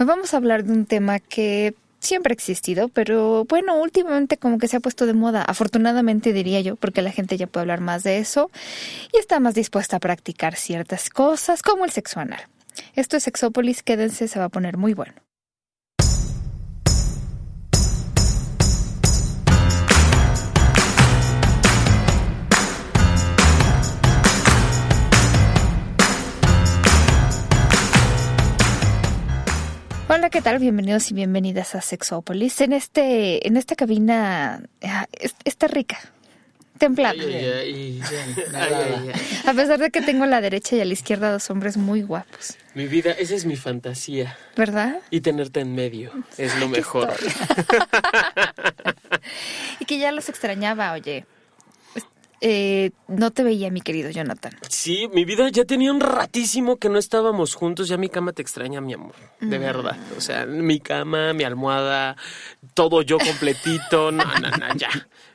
Hoy vamos a hablar de un tema que siempre ha existido, pero bueno, últimamente como que se ha puesto de moda, afortunadamente diría yo, porque la gente ya puede hablar más de eso y está más dispuesta a practicar ciertas cosas como el sexo anal. Esto es Sexópolis, quédense, se va a poner muy bueno. ¿Qué tal? Bienvenidos y bienvenidas a Sexópolis. En este, en esta cabina ah, es- está rica, templada. Ay, ay, ay, ay, ay. A pesar de que tengo a la derecha y a la izquierda dos hombres muy guapos, Mi vida, esa es mi fantasía. ¿verdad? Y tenerte en medio es lo mejor. Y que ya los extrañaba, oye. Eh, no te veía, mi querido Jonathan. Sí, mi vida, ya tenía un ratísimo que no estábamos juntos. Ya mi cama te extraña, mi amor. De verdad. O sea, mi cama, mi almohada, todo yo completito. No, no, no, ya.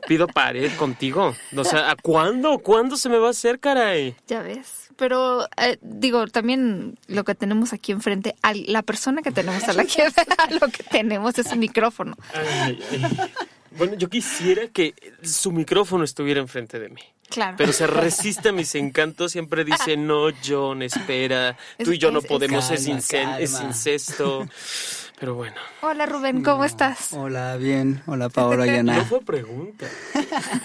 Pido pared contigo. O sea, ¿a cuándo? ¿Cuándo se me va a hacer, caray? Ya ves. Pero eh, digo, también lo que tenemos aquí enfrente, a la persona que tenemos a la que lo que tenemos es un micrófono. Ay, ay. Bueno, yo quisiera que su micrófono estuviera enfrente de mí. Claro. Pero se resiste a mis encantos, siempre dice, no, John, espera, tú y yo no es- es- podemos, es, Calma, es incesto. Pero bueno, Hola Rubén, ¿cómo estás? Hola, bien. Hola, Paola y no Ana. fue pregunta,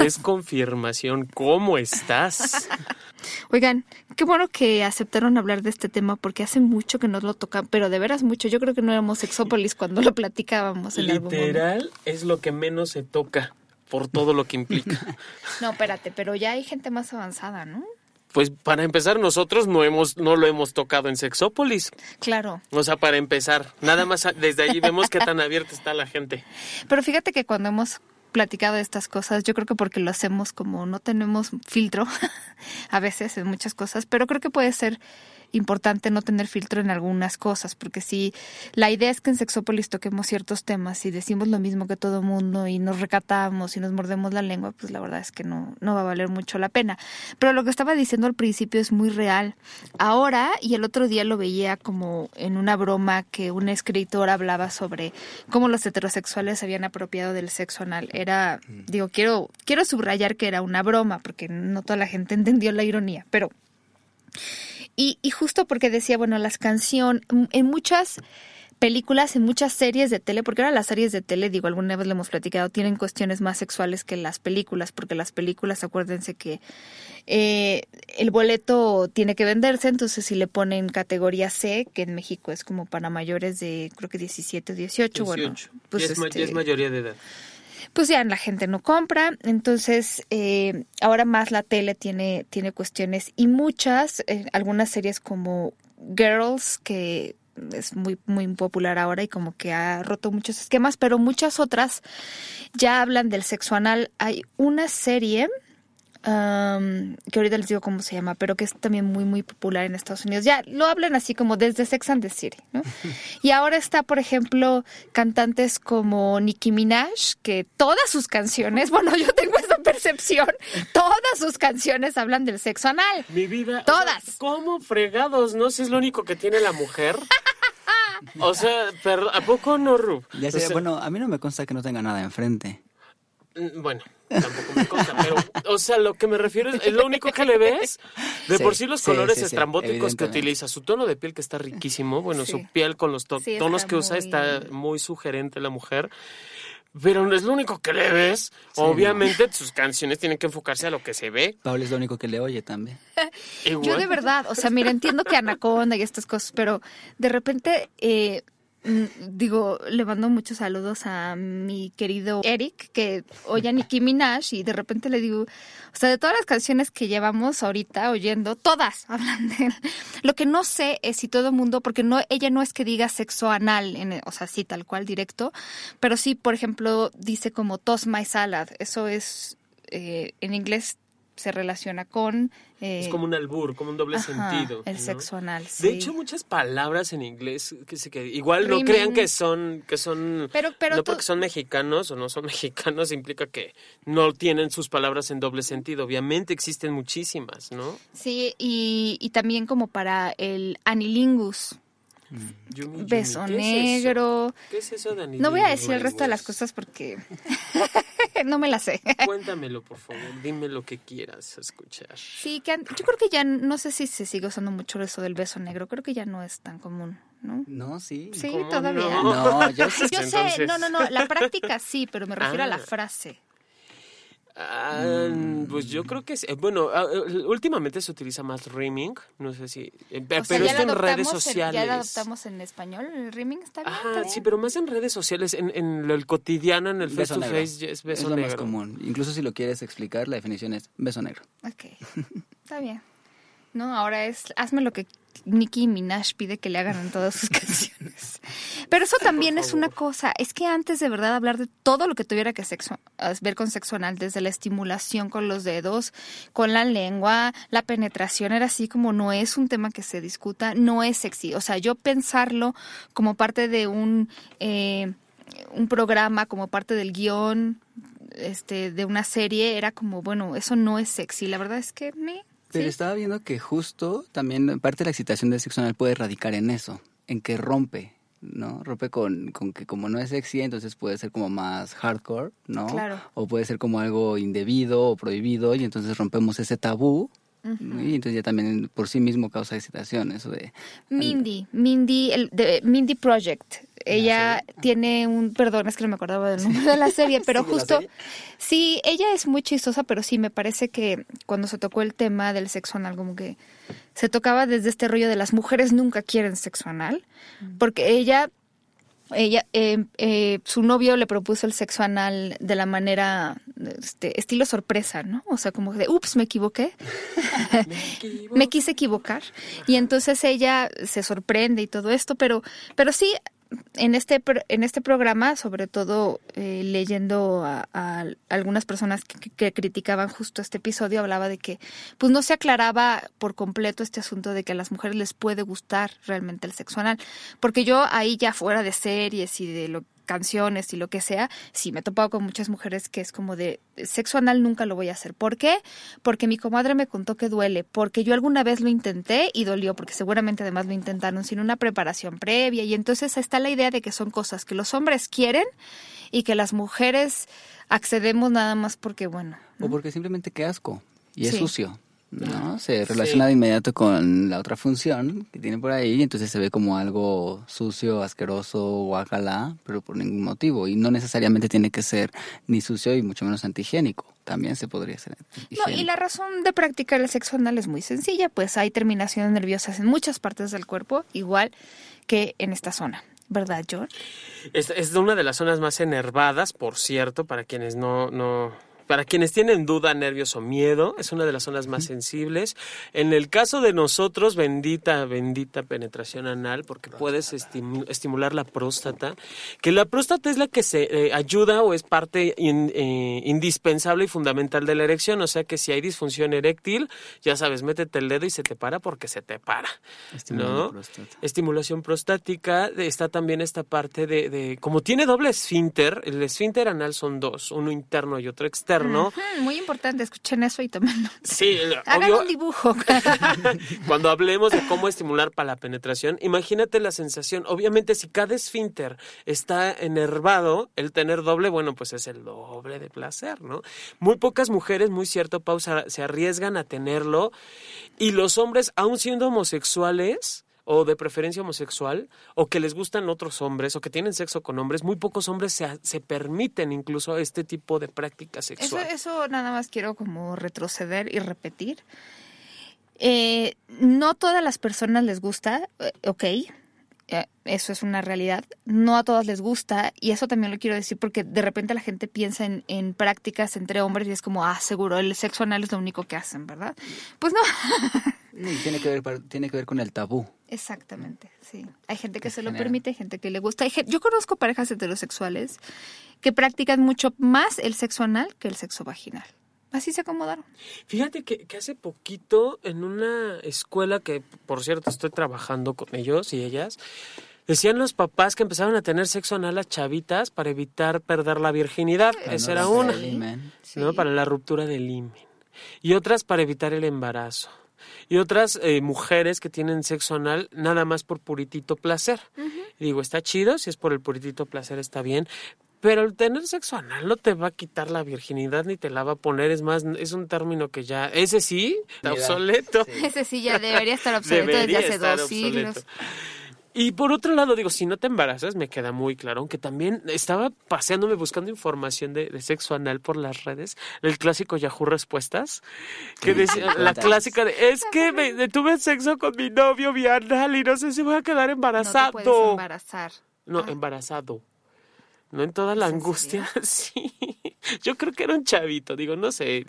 es confirmación. ¿Cómo estás? Oigan, qué bueno que aceptaron hablar de este tema porque hace mucho que nos lo tocan, pero de veras mucho. Yo creo que no éramos sexópolis cuando lo platicábamos en algún momento. Literal es lo que menos se toca por todo lo que implica. No, espérate, pero ya hay gente más avanzada, ¿no? Pues para empezar, nosotros no hemos, no lo hemos tocado en Sexópolis. Claro. O sea, para empezar, nada más desde allí vemos qué tan abierta está la gente. Pero fíjate que cuando hemos platicado de estas cosas, yo creo que porque lo hacemos como no tenemos filtro a veces en muchas cosas, pero creo que puede ser importante no tener filtro en algunas cosas, porque si la idea es que en Sexópolis toquemos ciertos temas y decimos lo mismo que todo mundo y nos recatamos y nos mordemos la lengua, pues la verdad es que no, no va a valer mucho la pena. Pero lo que estaba diciendo al principio es muy real. Ahora, y el otro día lo veía como en una broma que un escritor hablaba sobre cómo los heterosexuales se habían apropiado del sexo anal. Era, digo, quiero, quiero subrayar que era una broma, porque no toda la gente entendió la ironía, pero y, y justo porque decía, bueno, las canciones, en muchas películas, en muchas series de tele, porque ahora las series de tele, digo, alguna vez le hemos platicado, tienen cuestiones más sexuales que las películas, porque las películas, acuérdense que eh, el boleto tiene que venderse, entonces si le ponen categoría C, que en México es como para mayores de, creo que 17 o 18, bueno, 18. pues ya, es, ma- ya este, es mayoría de edad. Pues ya la gente no compra, entonces eh, ahora más la tele tiene, tiene cuestiones y muchas, eh, algunas series como Girls, que es muy, muy popular ahora y como que ha roto muchos esquemas, pero muchas otras ya hablan del sexo anal. Hay una serie que ahorita les digo cómo se llama, pero que es también muy, muy popular en Estados Unidos. Ya lo hablan así como desde Sex and the City, ¿no? Y ahora está, por ejemplo, cantantes como Nicki Minaj, que todas sus canciones, bueno, yo tengo esa percepción, todas sus canciones hablan del sexo anal. Mi vida. o Todas. sea, ¿Cómo fregados? ¿No? Si es lo único que tiene la mujer. O sea, pero ¿a poco no, Rub? Ya O sé, sea, bueno, a mí no me consta que no tenga nada enfrente. mm, Bueno, tampoco me consta, pero, o sea, lo que me refiero es, es lo único que le ves. De Sí, por sí los sí, colores sí, sí, estrambóticos que utiliza, su tono de piel que está riquísimo, bueno, Sí. su piel con los to- Sí, tonos que usa muy- está muy sugerente la mujer. Pero no es lo único que le ves. Obviamente sus canciones tienen que enfocarse a lo que se ve. Pablo es lo único que le oye también. Yo de verdad, o sea, mira, entiendo que Anaconda y estas cosas, pero de repente, eh, digo, le mando muchos saludos a mi querido Eric, que oye a Nicki Minaj y de repente le digo, o sea, de todas las canciones que llevamos ahorita oyendo, todas hablan de él. Lo que no sé es si todo el mundo, porque no, ella no es que diga sexo anal, en, o sea, sí, tal cual directo, pero sí, por ejemplo, dice como toss my salad, eso es, eh, en inglés se relaciona con... eh, Es como un albur, como un doble Ajá, sentido. El ¿no? sexo anal. De hecho, muchas palabras en inglés que se que igual no crean que son que son Pero- pero no tú- porque son mexicanos o no son mexicanos implica que no tienen sus palabras en doble sentido. Obviamente existen muchísimas, ¿no? Sí, y, y también como para el anilingus. Yumi, Yumi, beso negro. ¿Qué es eso, Dani? No voy a decir el resto de las cosas porque no me las sé. Cuéntamelo, por favor. Dime lo que quieras escuchar. Sí, que yo creo que ya no sé si se sigue usando mucho eso del beso negro. Creo que ya no es tan común, ¿no? No, sí. Sí, ¿Cómo todavía. no? No, yo. Yo sé, Entonces- no, no, no, la práctica sí, pero me refiero a la Ah. frase. Ah, Pues yo creo que sí. Eh, Bueno, ah, eh, últimamente se utiliza más rimming. No sé si. eh, sea, pero esto lo en redes adoptamos en- sociales. ya lo adoptamos en español, el rimming está bien. Está bien. sí, pero más en redes sociales, en, en lo- el cotidiano, en el face Beso to negro. face, es beso es lo negro. más común. Incluso si lo quieres explicar, la definición es beso negro. Ok, está bien. No, ahora es hazme lo que Nicki Minaj pide que le hagan en todas sus canciones. Pero eso también es una cosa, es que antes de verdad hablar de todo lo que tuviera que sexo, ver con sexo anal, desde la estimulación con los dedos, con la lengua, la penetración, era así como no es un tema que se discuta, no es sexy. O sea, yo pensarlo como parte de un, eh, un programa, como parte del guion, este, de una serie, era como, bueno, eso no es sexy. La verdad es que me... Pero estaba viendo que justo también parte de la excitación del sexo anal puede radicar en eso, en que rompe, ¿no? Rompe con, con que como no es sexy, entonces puede ser como más hardcore, ¿no? Claro. O puede ser como algo indebido o prohibido y entonces rompemos ese tabú y entonces ya también por sí mismo causa excitación, eso de... Mindy, Mindy, el, de Mindy Project. Ella tiene un, perdón, es que no me acordaba del nombre de la serie, pero ¿Sí, de la justo, serie? sí, ella es muy chistosa, pero sí, me parece que cuando se tocó el tema del sexo anal, como que se tocaba desde este rollo de las mujeres nunca quieren sexo anal, porque ella, ella, eh, eh, su novio le propuso el sexo anal de la manera, este, estilo sorpresa, ¿no? O sea, como de, ups, me equivoqué. me quise equivocar y entonces ella se sorprende y todo esto, pero, pero sí, en este, en este programa, sobre todo eh, leyendo a, a algunas personas que, que criticaban justo este episodio, hablaba de que pues no se aclaraba por completo este asunto de que a las mujeres les puede gustar realmente el sexo anal, porque yo ahí ya fuera de series y de lo canciones y lo que sea, sí me he topado con muchas mujeres que es como de sexo anal nunca lo voy a hacer. ¿Por qué? Porque mi comadre me contó que duele, porque yo alguna vez lo intenté y dolió, porque seguramente además lo intentaron sin una preparación previa y entonces está la idea de que son cosas que los hombres quieren y que las mujeres accedemos nada más porque bueno, O porque simplemente qué asco y es Sí. sucio. ¿No? Se relaciona Sí. de inmediato con la otra función que tiene por ahí y entonces se ve como algo sucio, asqueroso, guacala, pero por ningún motivo. Y no necesariamente tiene que ser ni sucio y mucho menos antihigiénico. También se podría ser No, y la razón de practicar el sexo anal es muy sencilla, pues hay terminaciones nerviosas en muchas partes del cuerpo, igual que en esta zona. ¿Verdad, John? Es, es una de las zonas más enervadas, por cierto, para quienes no, no, para quienes tienen duda, nervios o miedo, es una de las zonas más sensibles. En el caso de nosotros, bendita, bendita penetración anal, porque puedes estimu- estimular la próstata, que la próstata es la que se eh, ayuda o es parte in- eh, indispensable y fundamental de la erección, o sea que si hay disfunción eréctil, ya sabes, métete el dedo y se te para porque se te para. ¿no? próstata. Estimulación prostática, está también esta parte de, de, como tiene doble esfínter, el esfínter anal son dos, uno interno y otro externo. Muy importante, escuchen eso y tomen. Sí, Hagan obvio, un dibujo. cuando hablemos de cómo estimular para la penetración, imagínate la sensación. Obviamente, si cada esfínter está enervado, el tener doble, bueno, pues es el doble de placer, ¿no? Muy pocas mujeres, muy cierto, pausa, se arriesgan a tenerlo. Y los hombres, aun siendo homosexuales, o de preferencia homosexual, o que les gustan otros hombres, o que tienen sexo con hombres, muy pocos hombres se, se permiten incluso este tipo de práctica Eso, sexual. eso nada más quiero como retroceder y repetir. Eh, no todas las personas les gusta, eh, ok, eh, eso es una realidad. No a todas les gusta y eso también lo quiero decir porque de repente la gente piensa en, en prácticas entre hombres y es como, ah, seguro, el sexo anal es lo único que hacen, ¿verdad? Pues no. Y tiene que ver tiene que ver con el tabú. Exactamente, sí. Hay gente que Que se lo permite, hay gente que le gusta. Hay gen- yo conozco parejas heterosexuales que practican mucho más el sexo anal que el sexo vaginal. Así se acomodaron. Fíjate que, que hace poquito en una escuela que, por cierto, estoy trabajando con ellos y ellas, decían los papás que empezaron a tener sexo anal a chavitas para evitar perder la virginidad. Para Esa no era una. ¿no? Sí. Para la ruptura del himen. Y otras para evitar el embarazo. Y otras eh, mujeres que tienen sexo anal nada más por puritito placer. Y digo, está chido, si es por el puritito placer está bien, pero el tener sexo anal no te va a quitar la virginidad ni te la va a poner, es más, es un término que ya, ese sí, está Mira, obsoleto. sí. Ese sí ya debería estar obsoleto desde Debería hace estar dos obsoleto. siglos. Y por otro lado, digo, si no te embarazas, me queda muy claro, aunque también estaba paseándome buscando información de, de sexo anal por las redes, el clásico Yahoo Respuestas, que decía, la clásica de, es que me, me tuve sexo con mi novio vía anal y no sé si voy a quedar No te embarazado. puedes embarazar. No, Ah. embarazado. No en toda la ¿Es en angustia, sí. Yo creo que era un chavito, digo, no sé.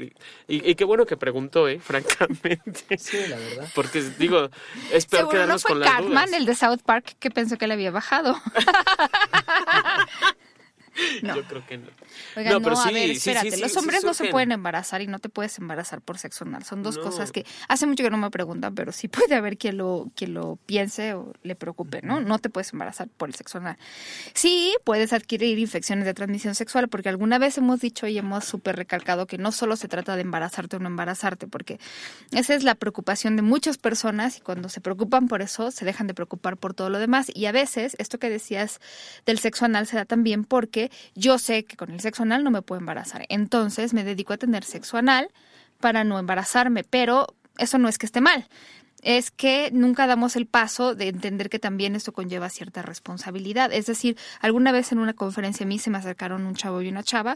Y, y qué bueno que preguntó, ¿eh? Francamente. Sí, la verdad. Porque, digo, es peor Seguro no quedarnos fue con las Cartman, dudas. el de South Park, que pensó que le había bajado. No. Yo creo que no. Oigan, No, no, pero a sí, ver, espérate. sí, los hombres no se pueden embarazar y no te puedes embarazar por sexo anal. Son dos No. cosas que hace mucho que no me preguntan, pero sí puede haber quien lo, quien lo piense o le preocupe, ¿no? No te puedes embarazar por el sexo anal. Sí, puedes adquirir infecciones de transmisión sexual porque alguna vez hemos dicho y hemos súper recalcado que no solo se trata de embarazarte o no embarazarte, porque esa es la preocupación de muchas personas y cuando se preocupan por eso se dejan de preocupar por todo lo demás. Y a veces esto que decías del sexo anal se da también porque yo sé que con el sexo anal no me puedo embarazar. Entonces me dedico a tener sexo anal para no embarazarme, pero eso no es que esté mal. Es que nunca damos el paso de entender que también esto conlleva cierta responsabilidad. Es decir, alguna vez en una conferencia a mí se me acercaron un chavo y una chava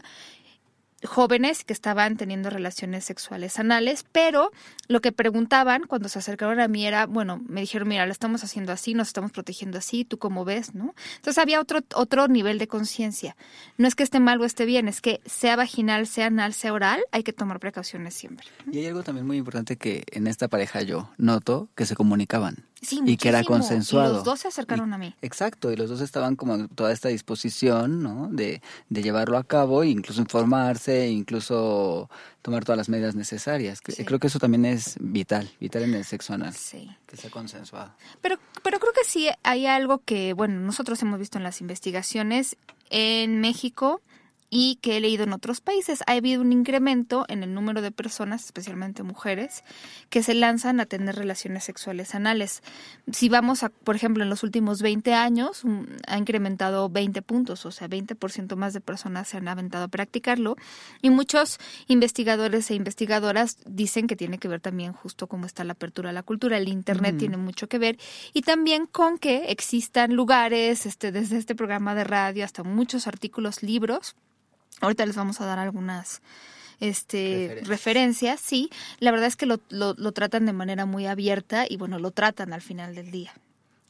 jóvenes que estaban teniendo relaciones sexuales anales, pero lo que preguntaban cuando se acercaron a mí era, bueno, me dijeron, mira, lo estamos haciendo así, nos estamos protegiendo así, ¿tú cómo ves? ¿no? Entonces había otro, otro nivel de conciencia. No es que esté mal o esté bien, es que sea vaginal, sea anal, sea oral, hay que tomar precauciones siempre. Y hay algo también muy importante que en esta pareja yo noto que se comunicaban. Sí, y que era consensuado. Y los dos se acercaron Y- a mí. Exacto, y los dos estaban como en toda esta disposición, ¿no? De, de llevarlo a cabo, e incluso informarse, incluso tomar todas las medidas necesarias. Sí. Creo que eso también es vital, vital en el sexo anal, Sí. que sea consensuado. Pero, pero creo que sí hay algo que, bueno, nosotros hemos visto en las investigaciones en México y que he leído en otros países. Ha habido un incremento en el número de personas, especialmente mujeres, que se lanzan a tener relaciones sexuales anales. Si vamos a, por ejemplo, en los últimos 20 años, mm, ha incrementado 20 puntos, o sea, 20% más de personas se han aventado a practicarlo. Y muchos investigadores e investigadoras dicen que tiene que ver también justo cómo está la apertura a la cultura. El Internet tiene mucho que ver. Y también con que existan lugares, este, desde este programa de radio hasta muchos artículos, libros. Ahorita les vamos a dar algunas este Referencias. referencias, sí. La verdad es que lo, lo, lo tratan de manera muy abierta y bueno, lo tratan al final del día.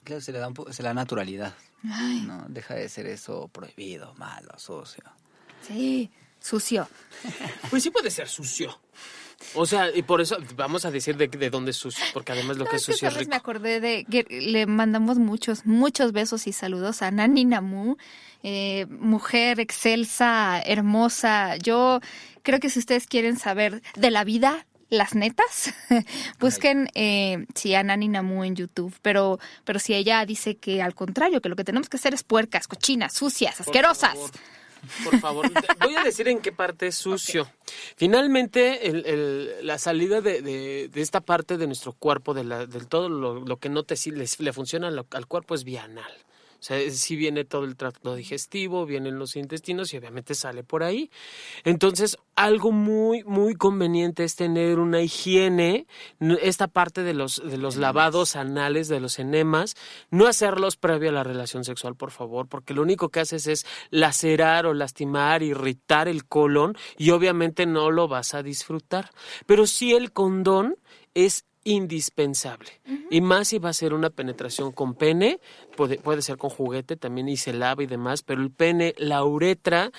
Claro, se le da, un po- se le da naturalidad, Ay, ¿no? Deja de ser eso prohibido, malo, sucio. sí, sucio. Pues sí puede ser sucio. O sea, y por eso vamos a decir de, de dónde es sucio, porque además lo No, que es sucio es rico. me acordé de que le mandamos muchos, muchos besos y saludos a Nani Namu, eh, mujer excelsa, hermosa. Yo creo que si ustedes quieren saber de la vida, las netas, busquen eh, sí, a Nani Namu en YouTube. Pero, pero si ella dice que al contrario, que lo que tenemos que hacer es puercas, cochinas, sucias, Por asquerosas. favor, Por favor, voy a decir en qué parte es sucio. Finalmente, el- el- la salida de, de- de esta parte de nuestro cuerpo, de, la, de todo lo, lo que no te si- les- le funciona al, al cuerpo es vía anal. O sea, si viene todo el tracto digestivo, vienen los intestinos y obviamente sale por ahí. Entonces, algo muy, muy conveniente es tener una higiene, esta parte de los, de los lavados anales, de los enemas, no hacerlos previo a la relación sexual, por favor, porque lo único que haces es lacerar o lastimar, irritar el colon y obviamente no lo vas a disfrutar. Pero sí el condón es indispensable. Y más si va a ser una penetración con pene, puede, puede ser con juguete también y se lava y demás, pero el pene, la uretra,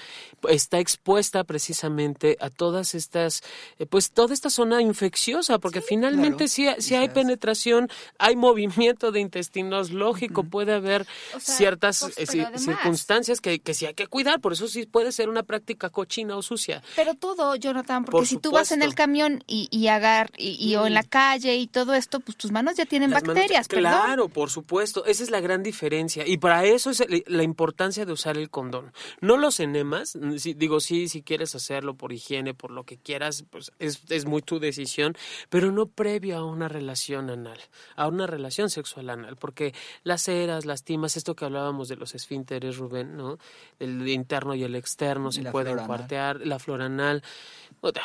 está expuesta precisamente a todas estas, eh, pues toda esta zona infecciosa, porque finalmente claro. si, si hay penetración, hay movimiento de intestinos lógico, puede haber O sea, ciertas pues, eh, circunstancias que, que sí hay que cuidar, por eso sí puede ser una práctica cochina o sucia. Pero todo, Jonathan, porque Por si tú vas en el camión y, y agar y, y- o en la calle y todo esto, pues tus manos ya tienen Las manos- bacterias, perdón. Claro, por supuesto. Esa es la gran diferencia. Y para eso es la importancia de usar el condón. No los enemas. mm, si- digo, sí, si quieres hacerlo por higiene, por lo que quieras, pues es, es muy tu decisión. Pero no previo a una relación anal, a una relación sexual anal. Porque las eras, las timas, esto que hablábamos de los esfínteres, Rubén, ¿no? El interno y el externo Y se pueden cuartear, la flora anal.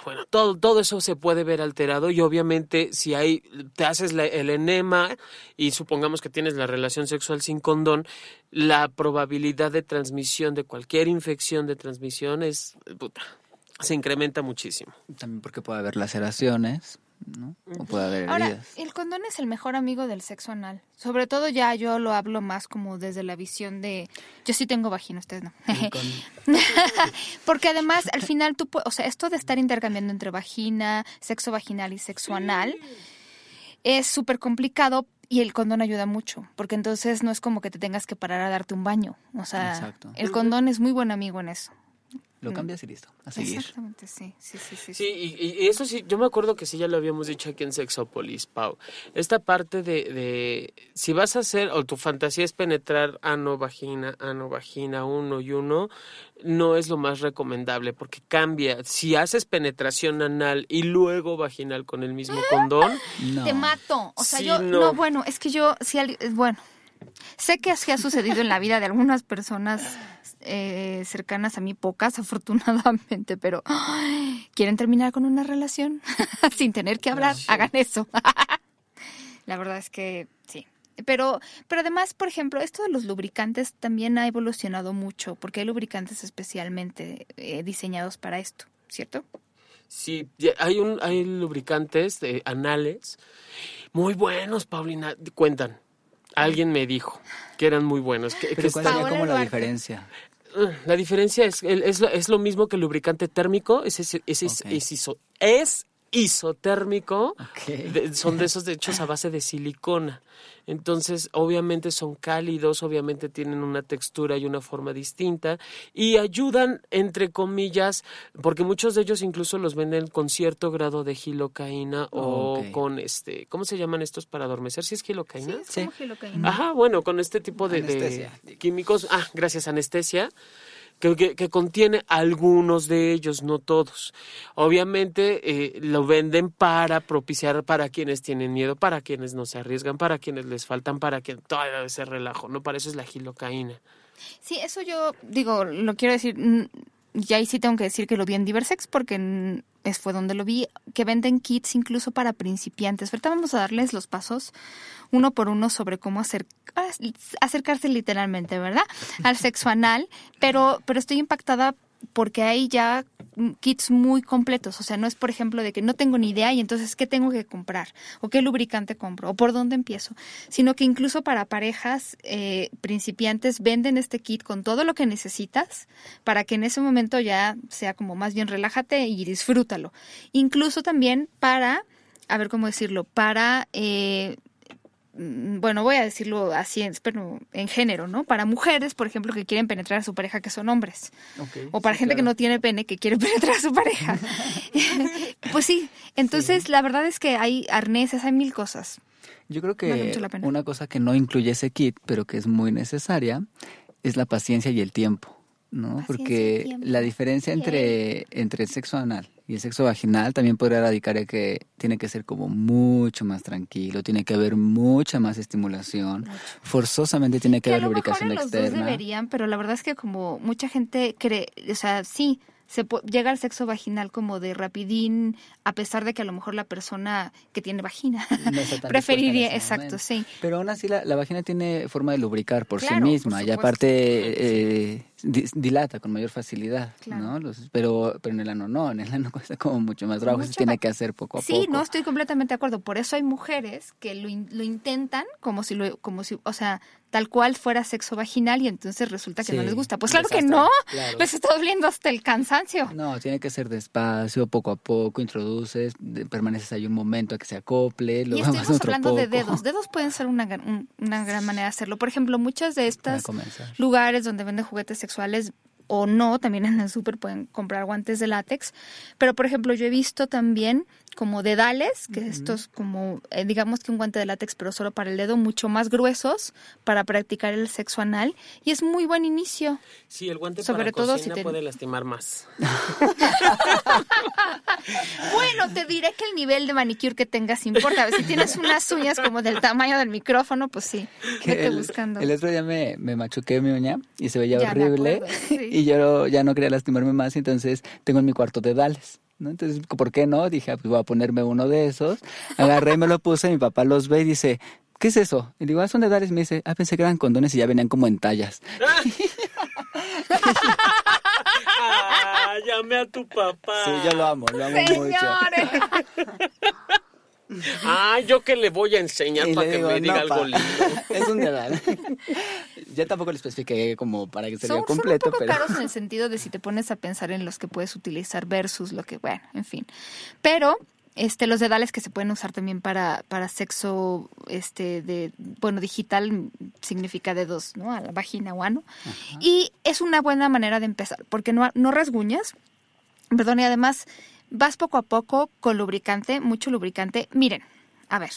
Bueno, todo, todo eso se puede ver alterado y obviamente si hay, te haces la- el enema y supongamos que tienes la relación sexual sin condón, la probabilidad de transmisión de cualquier infección de transmisión es, puta, se incrementa muchísimo. También porque puede haber laceraciones, ¿no? O puede haber Ahora, heridas. el condón es el mejor amigo del sexo anal. Sobre todo ya yo lo hablo más como desde la visión de... Yo sí tengo vagina, ustedes no. Porque además, al final tú, o sea, esto de estar intercambiando entre vagina, sexo vaginal y sexo anal es súper complicado y el condón ayuda mucho, porque entonces no es como que te tengas que parar a darte un baño. O sea, Exacto. el condón es muy buen amigo en eso. Lo cambias y listo, a seguir. Exactamente, sí, sí, sí, sí. Sí, y, y eso sí, yo me acuerdo que sí ya lo habíamos dicho aquí en Sexópolis, Pau. Esta parte de, de si vas a hacer, o tu fantasía es penetrar ano, vagina, ano, vagina, uno y uno, no es lo más recomendable porque cambia. Si haces penetración anal y luego vaginal con el mismo condón, No. Te mato. O sea, Sí, yo, no. no. bueno, es que yo, si alguien, bueno, sé que así ha sucedido en la vida de algunas personas eh, cercanas a mí, pocas afortunadamente, pero ay, quieren terminar con una relación sin tener que hablar, hagan eso. la verdad es que sí. Pero, pero además, por ejemplo, esto de los lubricantes también ha evolucionado mucho, porque hay lubricantes especialmente eh, diseñados para esto, ¿cierto? sí, hay, un, hay lubricantes de anales muy buenos, Paulina, cuentan. Alguien me dijo que eran muy buenos. Que, que Pero ¿cuál sería como la diferencia? La diferencia es, es, lo, es lo mismo que el lubricante térmico, es, es, es, es- Ok. es iso- es isotérmico, Ok. de- son de esos hechos a base de silicona. Entonces, obviamente son cálidos, obviamente tienen una textura y una forma distinta y ayudan, entre comillas, porque muchos de ellos incluso los venden con cierto grado de gilocaína o con este, ¿cómo se llaman estos para adormecer? ¿Si es gilocaína? es Sí. como gilocaína. Ajá, bueno, con este tipo de, químicos, ah, gracias, anestesia, que, contiene algunos de ellos, no todos. Obviamente eh, lo venden para propiciar para quienes tienen miedo, para quienes no se arriesgan, para quienes les faltan, para que todo ese relajo, ¿no? Para eso es la gilocaína. Sí, eso yo digo, lo quiero decir, y ahí sí tengo que decir que lo vi en Diversex porque es, fue donde lo vi, que venden kits incluso para principiantes. Ahorita vamos a darles los pasos uno por uno sobre cómo acer- acercarse literalmente, ¿verdad? Al sexo anal, pero, pero estoy impactada porque hay ya kits muy completos, o sea, no es por ejemplo de que no tengo ni idea y entonces qué tengo que comprar o qué lubricante compro o por dónde empiezo, sino que incluso para parejas eh, principiantes venden este kit con todo lo que necesitas para que en ese momento ya sea como más bien relájate y disfrútalo. Incluso también para, a ver cómo decirlo, para eh, bueno, voy a decirlo así, pero en género, ¿no? Para mujeres, por ejemplo, que quieren penetrar a su pareja, que son hombres. O para sí, gente que no tiene pene, que quiere penetrar a su pareja. pues sí, entonces la verdad es que hay arneses, hay mil cosas. Yo creo que mucho la pena. una cosa que no incluye ese kit, pero que es muy necesaria, es la paciencia y el tiempo, ¿no? Paciencia Porque tiempo. la diferencia entre, entre el sexo anal y el sexo vaginal también podría radicar en que tiene que ser como mucho más tranquilo, tiene que haber mucha más estimulación, forzosamente tiene que Que haber mejor lubricación en los dos externa. deberían, pero la verdad es que como mucha gente cree, o sea, sí, se llega al sexo vaginal como de rapidín, a pesar de que a lo mejor la persona que tiene vagina No preferiría, exacto, momento. sí. Pero aún así la, la vagina tiene forma de lubricar por Claro, sí por misma y aparte eh, dilata con mayor facilidad, Claro. ¿no? Los- pero, pero en el ano no, en el ano cuesta como mucho más trabajo, se Mucho tiene más- que hacer poco a Sí, poco. no estoy completamente de acuerdo. Por eso hay mujeres que lo, in- lo intentan como si lo, como si, o sea, tal cual fuera sexo vaginal y entonces resulta que no Sí, les gusta. Pues claro que no. claro. Les está doliendo hasta el cansancio. No, tiene que ser despacio, poco a poco, introduces, de- permaneces ahí un momento a que se acople, Y vas estuvimos otro hablando de dedos. Dedos pueden ser una, gran- un- una gran manera de hacerlo. Por ejemplo, muchas de estas lugares donde venden juguetes sexuales o no, también en el súper pueden comprar guantes de látex. Pero, por ejemplo, yo he visto también como dedales, que estos como, eh, digamos que un guante de látex, pero solo para el dedo, mucho más gruesos para practicar el sexo anal. Y es muy buen inicio. Sí, el guante Sobre para todo si te- puede lastimar más. Bueno, te diré que el nivel de manicure que tengas importa. Si tienes unas uñas como del tamaño del micrófono, pues sí, Que vete el, buscando. el otro día me, me machuqué mi uña y se veía Ya horrible acuerdo, sí. y yo ya no quería lastimarme más, entonces tengo en mi cuarto dedales. ¿No? Entonces, ¿por qué no? Dije, ah, pues voy a ponerme uno de esos. Agarré y me lo puse, mi papá los ve y dice, ¿qué es eso? Y digo, ah, son dedales. Me dice, ah, pensé que eran condones y ya venían como en tallas. Ah, llame a tu papá. Sí, yo lo amo, lo amo mucho. Señores. Ah, yo que le voy a enseñar Y para que digo, me diga "No, algo pa". lindo. es un dedal. Ya tampoco le especifiqué como para que se vea son un completo, poco pero... caros en el sentido de si te pones a pensar en los que puedes utilizar versus lo que, bueno, en fin. Pero este los dedales que se pueden usar también para, para sexo este de bueno digital significa dedos no a la vagina o ano. Y es una buena manera de empezar porque no no rasguñas. Perdón y además vas poco a poco con lubricante mucho lubricante. Miren a ver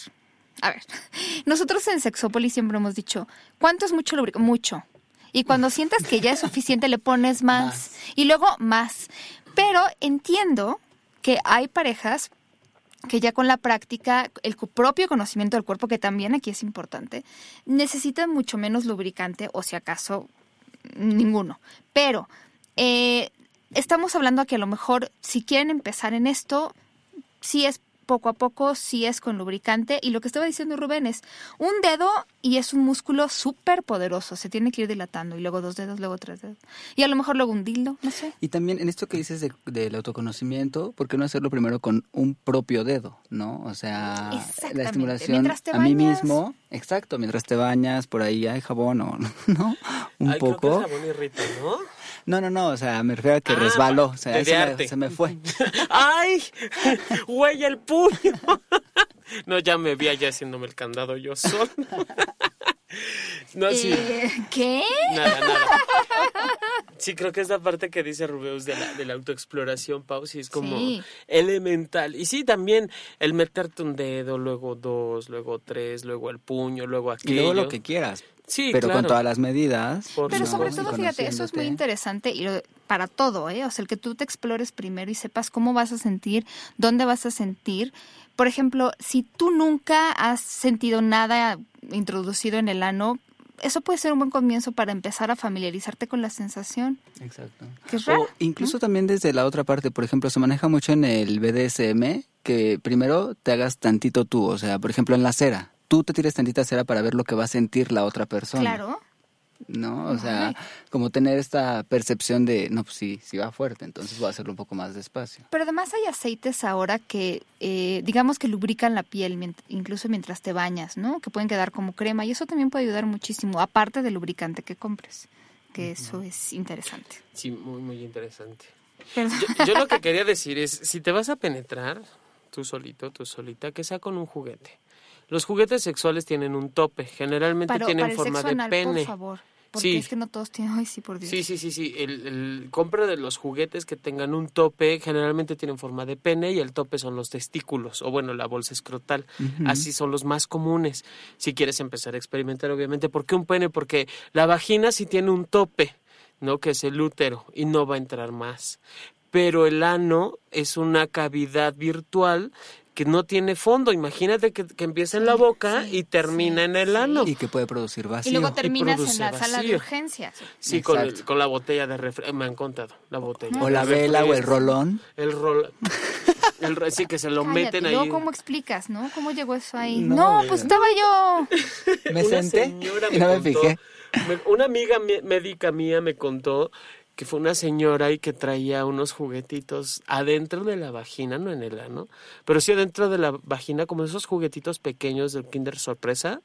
a ver nosotros en Sexópolis siempre hemos dicho cuánto es mucho lubricante mucho y cuando sientas que ya es suficiente le pones más, Más. y luego más pero entiendo que hay parejas que ya con la práctica, el propio conocimiento del cuerpo, que también aquí es importante, necesitan mucho menos lubricante o si acaso ninguno. Pero eh, estamos hablando a que a lo mejor si quieren empezar en esto, sí es poco a poco, sí es con lubricante. Y lo que estaba diciendo Rubén es un dedo y es un músculo súper poderoso, se tiene que ir dilatando y luego dos dedos, luego tres dedos. Y a lo mejor luego un dildo, no sé. Y también en esto que dices de- del autoconocimiento, ¿por qué no hacerlo primero con un propio dedo, no? O sea, la estimulación te a mí mismo, exacto, mientras te bañas, por ahí hay jabón o no, un Ay, creo que poco. el jabón irrita, ¿no? No, no, no, o sea, me refiero a que Ah, resbaló, o sea, se me, arte. se me fue. ¡Ay! ¡Güey, el puño! No, ya me vi allá haciéndome el candado yo solo. No, sí. Eh, ¿Qué? Nada, nada. Sí, creo que es la parte que dice Rubeus de la, de la autoexploración, Pau, sí es como Sí. elemental. Y sí, también el meterte un dedo, luego dos, luego tres, luego el puño, luego Y aquello. luego lo que quieras. Sí, pero claro. con todas las medidas. Por Pero ¿no? sobre Y todo, fíjate, eso es muy interesante y lo- para todo, ¿eh? O sea, el que tú te explores primero y sepas cómo vas a sentir, dónde vas a sentir. Por ejemplo, si tú nunca has sentido nada introducido en el ano, eso puede ser un buen comienzo para empezar a familiarizarte con la sensación. Exacto. Que es raro. O incluso también desde la otra parte, por ejemplo, se maneja mucho en el BDSM que primero te hagas tantito tú, o sea, por ejemplo, en la cera. Tú te tires tantita cera para ver lo que va a sentir la otra persona. Claro. ¿No? O sea, como tener esta percepción de, no, pues sí, sí va fuerte, entonces voy a hacerlo un poco más despacio. Pero además hay aceites ahora que, eh, digamos que lubrican la piel, mient- incluso mientras te bañas, ¿no? Que pueden quedar como crema y eso también puede ayudar muchísimo, aparte del lubricante que compres, que eso es interesante. Sí, muy, muy interesante. Yo, yo lo que quería decir es, si te vas a penetrar, tú solito, tú solita, que sea con un juguete. Los juguetes sexuales tienen un tope, generalmente Para, tienen para el forma sexo de anal, pene. por favor. Porque Sí. es que no todos tienen. Ay, sí, por Dios. Sí, sí, sí, sí. El, el compra de los juguetes que tengan un tope generalmente tienen forma de pene y el tope son los testículos o bueno, la bolsa escrotal. Así son los más comunes. Si quieres empezar a experimentar, obviamente. ¿Por qué un pene? Porque la vagina sí tiene un tope, ¿no? Que es el útero y no va a entrar más. Pero el ano es una cavidad virtual que no tiene fondo. Imagínate que, que empieza en la boca sí, y termina sí, en el ano. Y que puede producir vacío. Y luego terminas en la sala de vacío. urgencias. Sí, con, el- con la botella de refresco. Me han contado, la botella. O la vela o el rolón. El rol. El, sí, que se lo Cállate, meten ahí. ¿cómo explicas, no? ¿Cómo llegó eso ahí? No, pues estaba yo. Me Una senté señora y no me contó- fijé. me- una amiga mi- médica mía me contó que fue una señora y que traía unos juguetitos adentro de la vagina, no en el ano, pero sí adentro de la vagina, como esos juguetitos pequeños del Kinder Sorpresa.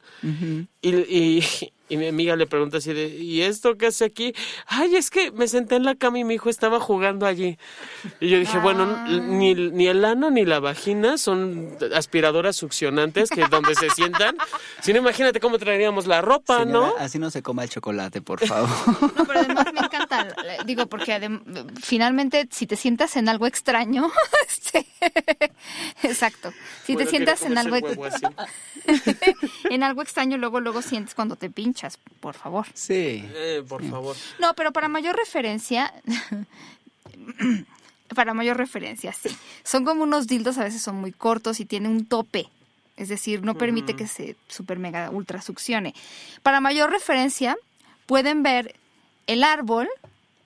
Y, y, y mi amiga le pregunta así de, ¿y esto qué hace aquí? Ay, es que me senté en la cama y mi hijo estaba jugando allí. Y yo dije, bueno, Ah. ni, ni el ano ni la vagina son aspiradoras succionantes que donde se sientan. Si no, imagínate cómo traeríamos la ropa, Señora, ¿no? así no se coma el chocolate, por favor. No, pero además me encanta. Digo, porque finalmente si te sientas en algo extraño, este, exacto. Si Bueno, te sientas en algo, en algo extraño, luego, luego sientes cuando te pinchas, por favor. Sí. Eh, por favor. No, pero para mayor referencia, para mayor referencia, sí. Son como unos dildos, a veces son muy cortos y tienen un tope. Es decir, no permite que se super mega ultra succione. Para mayor referencia, pueden ver el árbol,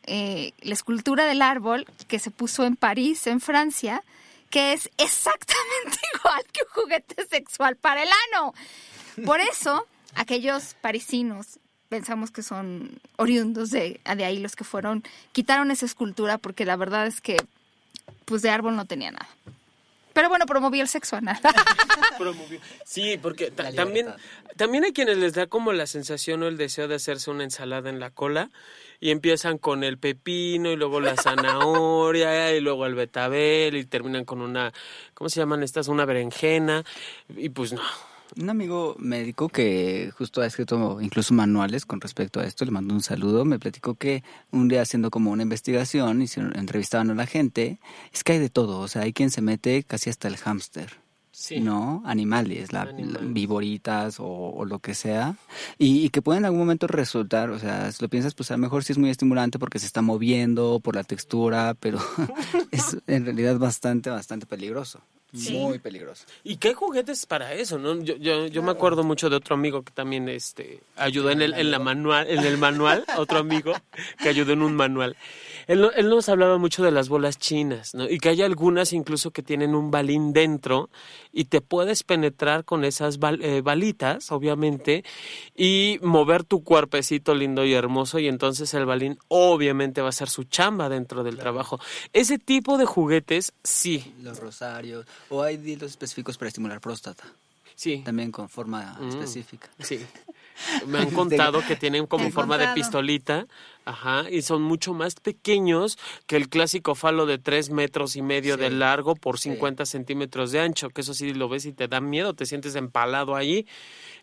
eh, la escultura del árbol que se puso en París, en Francia, que es exactamente igual que un juguete sexual para el ano. Por eso, aquellos parisinos pensamos que son oriundos de, de ahí los que fueron, quitaron esa escultura porque la verdad es que pues de árbol no tenía nada. Pero bueno, promovía el sexo anal. Promovió. Sí, porque ta- también, también hay quienes les da como la sensación o el deseo de hacerse una ensalada en la cola y empiezan con el pepino y luego la zanahoria y luego el betabel y terminan con una, ¿cómo se llaman estas? Una berenjena y pues no. Un amigo médico que justo ha escrito incluso manuales con respecto a esto, le mando un saludo, me platicó que un día haciendo como una investigación, hicieron, entrevistaban a la gente, es que hay de todo, o sea, hay quien se mete casi hasta el hámster. Sí. ¿no? Animales, la, la- viboritas o, o lo que sea, y, y que pueden en algún momento resultar, o sea, si lo piensas, pues a lo mejor sí es muy estimulante porque se está moviendo, por la textura, pero es en realidad bastante, bastante peligroso, muy peligroso. ¿Y qué juguetes para eso, no? Yo, yo, yo me acuerdo mucho de otro amigo que también este ayudó en el, en la manual, en el manual, otro amigo que ayudó en un manual. Él, no- él nos hablaba mucho de las bolas chinas, ¿no? Y que hay algunas incluso que tienen un balín dentro y te puedes penetrar con esas bal- eh, balitas, obviamente, y mover tu cuerpecito lindo y hermoso y entonces el balín obviamente va a hacer su chamba dentro del trabajo. Ese tipo de juguetes, sí, Los rosarios, o hay dildos específicos para estimular próstata, sí. también con forma Mm. específica. Sí. Me han contado que tienen como forma de pistolita, ajá, y son mucho más pequeños que el clásico falo de tres metros y medio Sí. de largo por Sí. 50 centímetros de ancho, que eso sí lo ves y te da miedo, te sientes empalado ahí.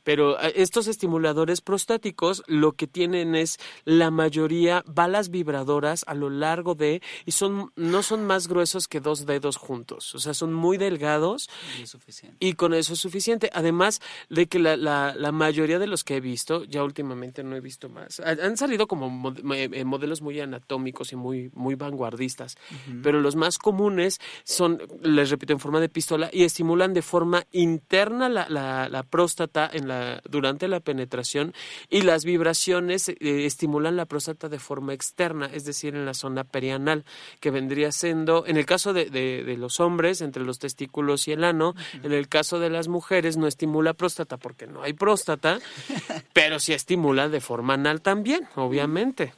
Pero eh, estos estimuladores prostáticos lo que tienen es la mayoría balas vibradoras a lo largo de y son no son más gruesos que dos dedos juntos, o sea, son muy delgados Y es suficiente. y con eso es suficiente. Además de que la, la, la mayoría de los que he visto, ya últimamente no he visto más, han salido como me- eh, modelos muy anatómicos y muy, muy vanguardistas, pero los más comunes son, les repito, en forma de pistola y estimulan de forma interna la, la, la próstata en la, durante la penetración y las vibraciones eh, estimulan la próstata de forma externa, es decir, en la zona perianal, que vendría siendo, en el caso de, de- de los hombres, entre los testículos y el ano, en el caso de las mujeres no estimula próstata porque no hay próstata, pero sí estimula de forma anal también, obviamente.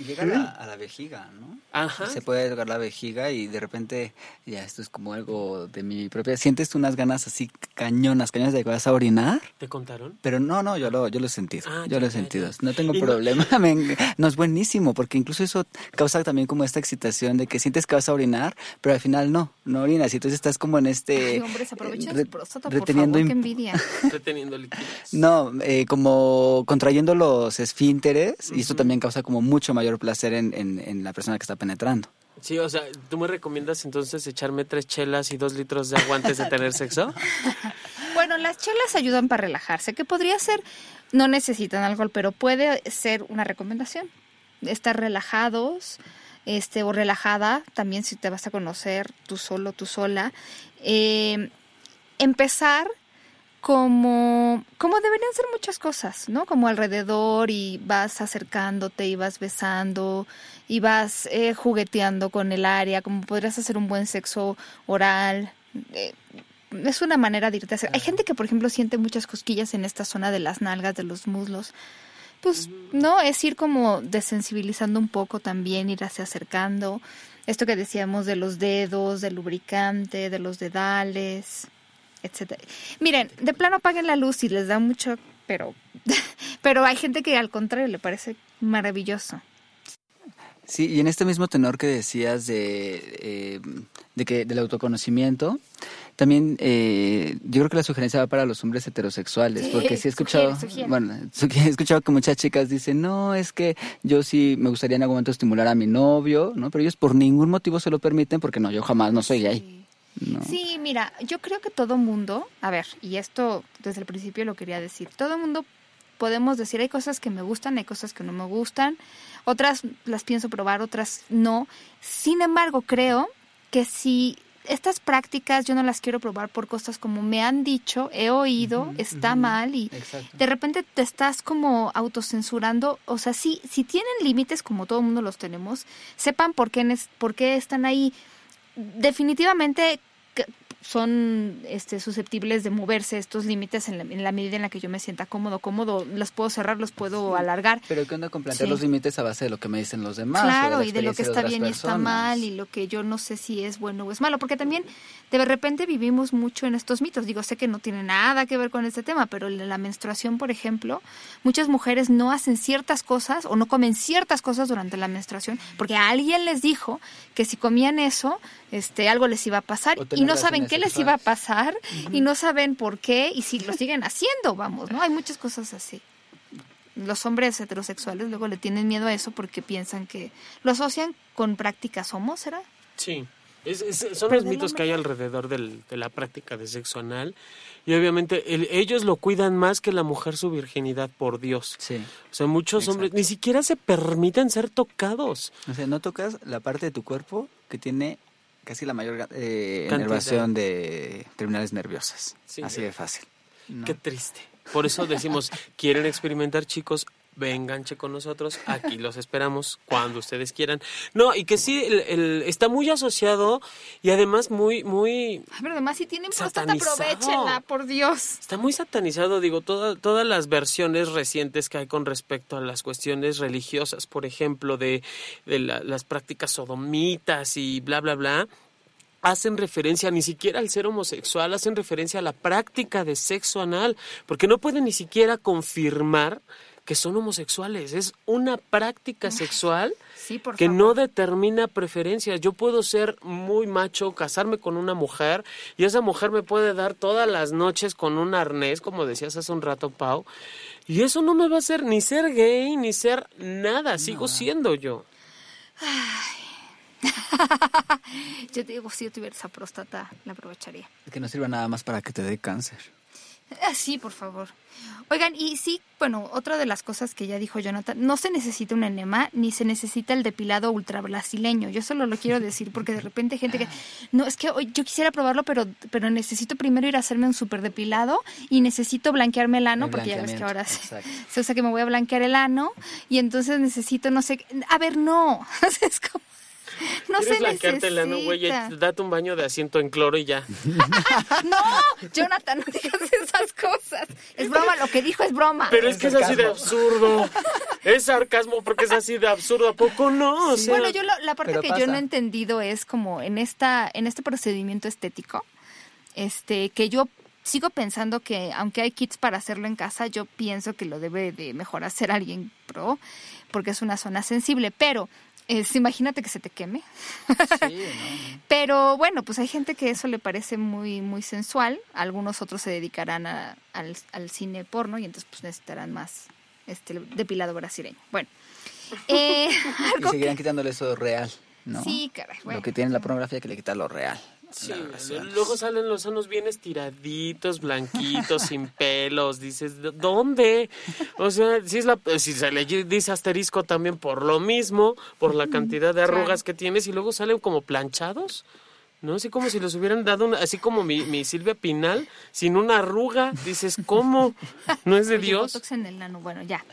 Y llega a la, a la vejiga, ¿no? Ajá. Se puede tocar la vejiga y de repente, ya esto es como algo de mi propia... Sientes tú unas ganas así cañonas, cañonas de que vas a orinar. ¿Te contaron? Pero no, no, yo lo, yo lo he sentido. Ah, yo ya, lo he sentido. ya. No tengo Y no- problema. me no es buenísimo, porque incluso eso causa también como esta excitación de que sientes que vas a orinar, pero al final no, no orinas. Y entonces estás como en este. Ay, hombre, se aprovecha de re- su próstata, por reteniendo favor, qué imp- envidia. Reteniendo líquidos. No, eh, como contrayendo los esfínteres, y eso también causa como mucho mayor placer en, en, en la persona que está penetrando. Sí, o sea, ¿tú me recomiendas entonces echarme tres chelas y dos litros de agua antes de tener sexo? Bueno, las chelas ayudan para relajarse, que podría ser, no necesitan alcohol, pero puede ser una recomendación. Estar relajados, este, o relajada, también si te vas a conocer tú solo, tú sola. Eh, empezar como, como deberían ser muchas cosas, ¿no? Como alrededor y vas acercándote y vas besando y vas eh, jugueteando con el área, como podrías hacer un buen sexo oral. Eh, es una manera de irte a hacer. Hay gente que, por ejemplo, siente muchas cosquillas en esta zona de las nalgas, de los muslos. Pues no, es ir como desensibilizando un poco también, irse acercando. Esto que decíamos de los dedos, del lubricante, de los dedales, etcétera. Miren, de plano apaguen la luz y les da mucho, pero, pero hay gente que al contrario le parece maravilloso. Sí, y en este mismo tenor que decías de, eh, de que del autoconocimiento, También eh, yo creo que la sugerencia va para los hombres heterosexuales, Sí, porque sí he escuchado, sugiere, sugiere. bueno, he escuchado que muchas chicas dicen, no, es que yo sí me gustaría en algún momento estimular a mi novio, ¿no? Pero ellos por ningún motivo se lo permiten porque no, yo jamás no soy gay. ¿No? Sí, mira, yo creo que todo mundo, a ver, y esto desde el principio lo quería decir, todo mundo podemos decir, hay cosas que me gustan, hay cosas que no me gustan, otras las pienso probar, otras no. Sin embargo, creo que si estas prácticas yo no las quiero probar por cosas como me han dicho, he oído, está mal y Exacto. de repente te estás como autocensurando, o sea, sí, si tienen límites como todo el mundo los tenemos, sepan por qué, por qué están ahí. Definitivamente son este, susceptibles de moverse estos límites en la, en la medida en la que yo me sienta cómodo, cómodo, los puedo cerrar, los puedo alargar. Pero ¿qué onda con plantear Sí. los límites a base de lo que me dicen los demás? de Claro, la y de lo que está bien y está mal y lo que yo no sé si es bueno o es malo, porque también de repente vivimos mucho en estos mitos. Digo, sé que no tiene nada que ver con este tema, pero la menstruación, por ejemplo, muchas mujeres no hacen ciertas cosas o no comen ciertas cosas durante la menstruación porque alguien les dijo que si comían eso, este algo les iba a pasar y no saben qué les iba a pasar y no saben por qué y si lo siguen haciendo, vamos, ¿no? Hay muchas cosas así los hombres heterosexuales luego le tienen miedo a eso porque piensan que lo asocian con prácticas homo, ¿será? Sí. Es- es- son los mitos que hay alrededor del- de la práctica de sexo anal y obviamente el- ellos lo cuidan más que la mujer su virginidad por Dios. Sí. O sea, muchos Exacto. hombres ni siquiera se permiten ser tocados. O sea, no tocas la parte de tu cuerpo que tiene casi la mayor eh, de terminales nerviosas. Sí. Así de fácil. ¿no? Qué triste. Por eso decimos, quieren experimentar chicos, vénganche con nosotros, aquí los esperamos cuando ustedes quieran. No, y que sí, el- el- está muy asociado y además muy, muy, Ay, pero además si tienen próstata, aprovechenla, por Dios. Está muy satanizado, digo, toda- todas las versiones recientes que hay con respecto a las cuestiones religiosas, por ejemplo, de, de la- las prácticas sodomitas y bla, bla, bla, hacen referencia ni siquiera al ser homosexual, hacen referencia a la práctica de sexo anal, porque no pueden ni siquiera confirmar que son homosexuales. Es una práctica sexual Sí, por que favor. no determina preferencias. Yo puedo ser muy macho, casarme con una mujer y esa mujer me puede dar todas las noches con un arnés, como decías hace un rato, Pau. Y eso no me va a hacer ni ser gay ni ser nada. Sigo siendo yo. Yo te digo, si yo tuviera esa próstata, la aprovecharía. Que no sirva nada más para que te dé cáncer. Ah, Sí, por favor. Oigan, y sí, bueno, otra de las cosas que ya dijo Jonathan, no se necesita un enema ni se necesita el depilado ultrabrasileño. Yo solo lo quiero decir porque de repente hay gente que, no, es que hoy yo quisiera probarlo, pero, pero necesito primero ir a hacerme un super depilado y necesito blanquearme el ano, El porque ya ves que ahora se, se usa que me voy a blanquear el ano y entonces necesito, no sé, a ver, no, es como, no se ¿Quieres blanquearte el ano, güey? necesita. Date un baño de asiento en cloro y ya. No, Jonathan, no digas esas cosas. Es broma, lo que dijo es broma. Pero es que es así de absurdo. Es sarcasmo porque es así de absurdo. ¿A poco no? O sea, Bueno, yo lo- la parte que yo no he entendido es como en esta en este procedimiento estético, este que yo sigo pensando que aunque hay kits para hacerlo en casa, yo pienso que lo debe de mejor hacer alguien pro porque es una zona sensible, pero es, imagínate que se te queme. Sí, no, Pero bueno, pues hay gente que eso le parece muy muy sensual, algunos otros se dedicarán a- al, al cine porno y entonces pues necesitarán más este depilado brasileño. Bueno, eh. Y seguirán quitándole eso real, ¿no? Sí, caray, bueno. Lo que tiene la pornografía que le quita lo real. Sí, luego salen los sanos bien estiraditos, blanquitos, sin pelos. Dices, ¿de- ¿dónde? O sea, si, es la, si se le dice asterisco también por lo mismo, por la cantidad de arrugas que tienes y luego salen como planchados. ¿No? Así como si les hubieran dado una, así como mi, mi Silvia Pinal, sin una arruga. Dices, ¿cómo? ¿No es de Oye, Dios? Botox en el bueno, ya,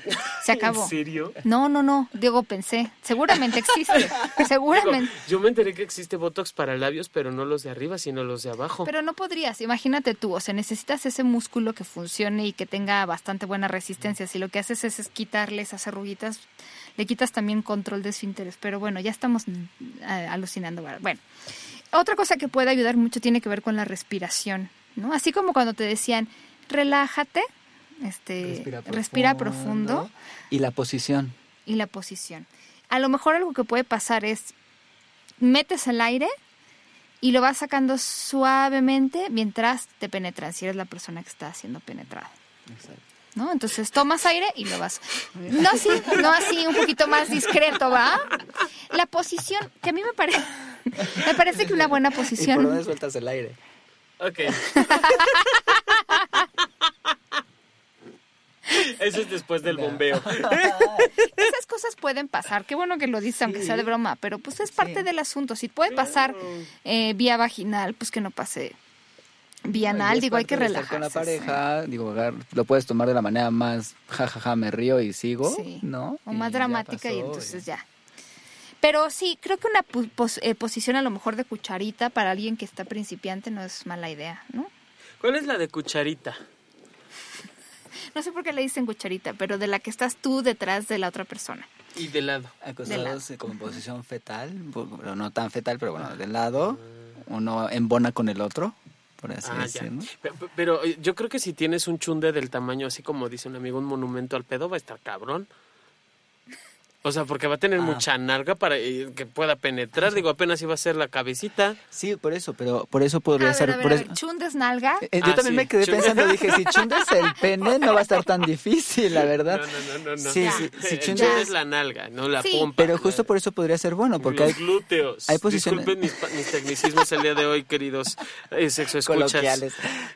se acabó. ¿En serio? No, no, no, digo, pensé, seguramente existe, Digo, seguramente. yo me enteré que existe Botox para labios, pero no los de arriba, sino los de abajo. Pero no podrías, imagínate tú, o sea, necesitas ese músculo que funcione y que tenga bastante buena resistencia. Si lo que haces es, es quitarle esas arruguitas, le quitas también control de esfínteres. Pero bueno, ya estamos mm, alucinando. Bueno, otra cosa que puede ayudar mucho tiene que ver con la respiración, ¿no? Así como cuando te decían, relájate, este, respira, profundo Y la posición. y la posición. A lo mejor algo que puede pasar es, metes el aire y lo vas sacando suavemente mientras te penetran, si eres la persona que está siendo penetrada. ¿No? Entonces tomas aire y lo vas. No así, no así, un poquito más discreto, ¿va? La posición, que a mí me parece, me parece que una buena ¿Y por posición. dónde sueltas el aire? Ok. Eso es después del bombeo. Esas cosas pueden pasar. Qué bueno que lo dices, aunque sea de broma, pero pues es parte Sí. del asunto. Si puede pasar eh, vía vaginal, pues que no pase vía anal. Digo, hay que relajarse. Con la sí. pareja, digo, lo puedes tomar de la manera más jajaja, me río y sigo, Sí. ¿no? O Y más dramática y entonces ya. Pero sí, creo que una pu- pos- eh, posición a lo mejor de cucharita para alguien que está principiante no es mala idea, ¿no? ¿Cuál es la de cucharita? No sé por qué le dicen cucharita, pero de la que estás tú detrás de la otra persona. Y de lado. Acostados como en posición fetal, pero no tan fetal, pero bueno, de lado, uno embona con el otro, por así Ah, decirlo. Pe- pe- Pero eh, yo creo que si tienes un chunde del tamaño, así como dice un amigo, un monumento al pedo, va a estar cabrón. O sea, porque va a tener Ah. mucha narga para eh, que pueda penetrar. Digo, apenas iba a ser la cabecita. Sí, por eso, pero por eso podría A ver, ser. a ver, por a eso- ver, chundes nalga. Eh, yo Ah, también sí, me quedé chun- pensando, dije, si chundes el pene no va a estar tan difícil, la verdad. No, no, no, no. no. Sí, Ya. sí, si chundes- chunde es la nalga, no la Sí. pompa. Pero justo por eso podría ser bueno, porque los hay glúteos. hay posiciones- Disculpen mis, tecnicismos el día de hoy, queridos eh, sexo escuchas. coloquiales.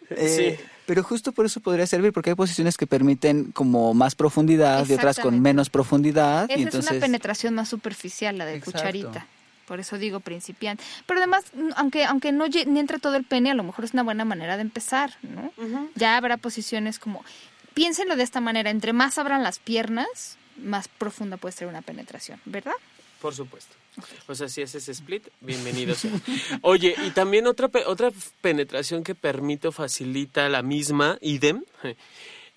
Eh, Sí. Pero justo por eso podría servir, porque hay posiciones que permiten como más profundidad y otras con menos profundidad. Esa y entonces, es una penetración más superficial, la de Exacto. cucharita. Por eso digo principiante. Pero además, aunque aunque no ni entre todo el pene, a lo mejor es una buena manera de empezar, ¿no? Ya habrá posiciones como... Piénsenlo de esta manera, entre más abran las piernas, más profunda puede ser una penetración, ¿verdad? Por supuesto. O sea, si haces split, bienvenido sea. Oye, y también otra, otra penetración que permite o facilita la misma, idem,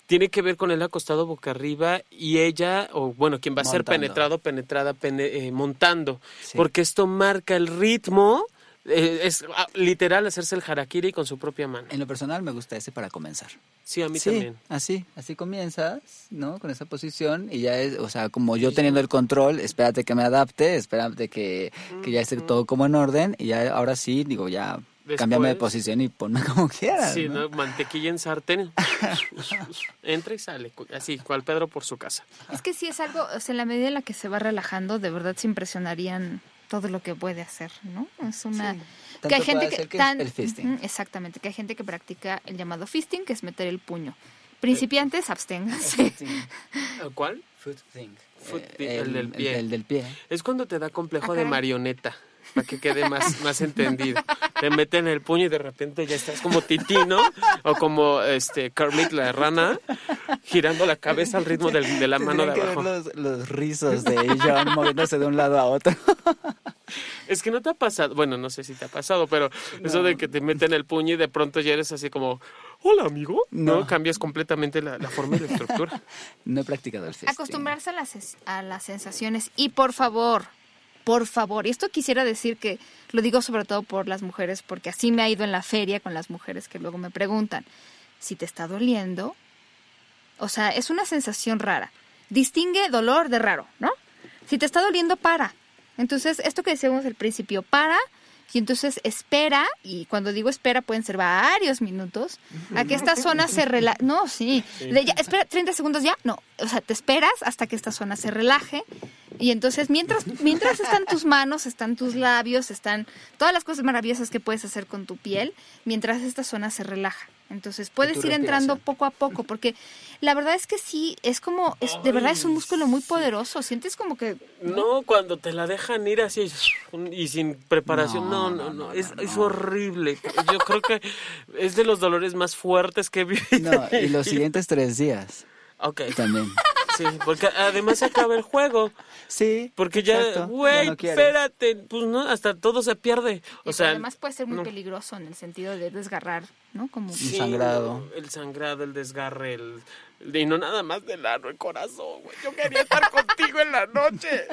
tiene que ver con el acostado boca arriba y ella, o bueno, quien va a ser penetrado, penetrada, pene- eh, montando. Sí. Porque esto marca el ritmo, es ah, literal hacerse el harakiri con su propia mano. En lo personal me gusta ese para comenzar. Sí, a mí sí, también. así, así comienzas, ¿no? Con esa posición y ya es, o sea, como yo teniendo el control, espérate que me adapte, espérate que, que ya esté todo como en orden y ya ahora sí, digo, ya cámbiame de Después- posición y ponme como quieras, Sí, ¿no? ¿no? mantequilla en sartén. Entra y sale, así, cual Pedro por su casa. Es que sí es algo, o sea, en la medida en la que se va relajando, de verdad se impresionarían todo lo que puede hacer, ¿no? Es una... Sí. que hay gente puede que... hacer que tan- el fisting. Exactamente, que hay gente que practica el llamado fisting, que es meter el puño. Principiantes, absténganse. ¿Cuál? Foot thing. Foot Eh, thing, el del pie. El, del pie. Es cuando te da complejo Ah, de caray. marioneta, para que quede más, más entendido. Te meten el puño y de repente ya estás como Titino o como este Kermit la rana, girando la cabeza al ritmo del- de la mano de Tendrían que ver abajo. los, los rizos de John moviéndose de un lado a otro. Es que no te ha pasado, bueno, no sé si te ha pasado, pero eso de que te meten el puño y de pronto ya eres así como, hola amigo, ¿no? No. Cambias completamente la, la forma y la estructura. No he practicado el fisting. Acostumbrarse a las, a las sensaciones y por favor, por favor, y esto quisiera decir que lo digo sobre todo por las mujeres, porque así me ha ido en la feria con las mujeres que luego me preguntan, si te está doliendo, o sea, es una sensación rara. Distingue dolor de raro, ¿no? Si te está doliendo, para. Entonces, esto que decíamos al principio, para y entonces espera, y cuando digo espera pueden ser varios minutos, a que esta zona se relaje. No, sí. De ya, espera 30 segundos ya. No, o sea, te esperas hasta que esta zona se relaje. Y entonces, mientras, mientras están tus manos, están tus labios, están todas las cosas maravillosas que puedes hacer con tu piel, mientras esta zona se relaja. Entonces, puedes ir entrando poco a poco, porque la verdad es que sí, es como, es, de verdad es un músculo muy poderoso. Sientes como que No, cuando te la dejan ir así y sin preparación, no, No, no, es, es horrible. Yo creo que es de los dolores más fuertes que he vivido. No, y los siguientes tres días Ok, también. Sí, porque además se acaba el juego. Sí. Porque ya, güey, no espérate, pues no, hasta todo se pierde. Y O sea, además puede ser muy no. peligroso en el sentido de desgarrar, ¿no? Como Sí. sangrado. El sangrado, el desgarre, el, el- y no nada más del ano, el corazón, güey. Yo quería estar contigo en la noche.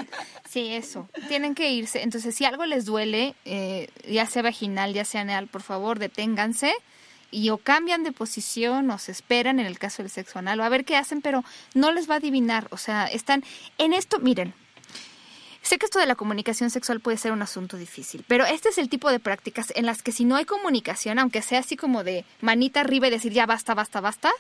sí, eso. Tienen que irse. Entonces, si algo les duele, eh, ya sea vaginal, ya sea anal, por favor, deténganse y o cambian de posición o se esperan en el caso del sexo anal o a ver qué hacen, pero no les va a adivinar. O sea, están en esto, miren. sé que esto de la comunicación sexual puede ser un asunto difícil, pero este es el tipo de prácticas en las que si no hay comunicación, aunque sea así como de manita arriba y decir ya basta, basta, basta,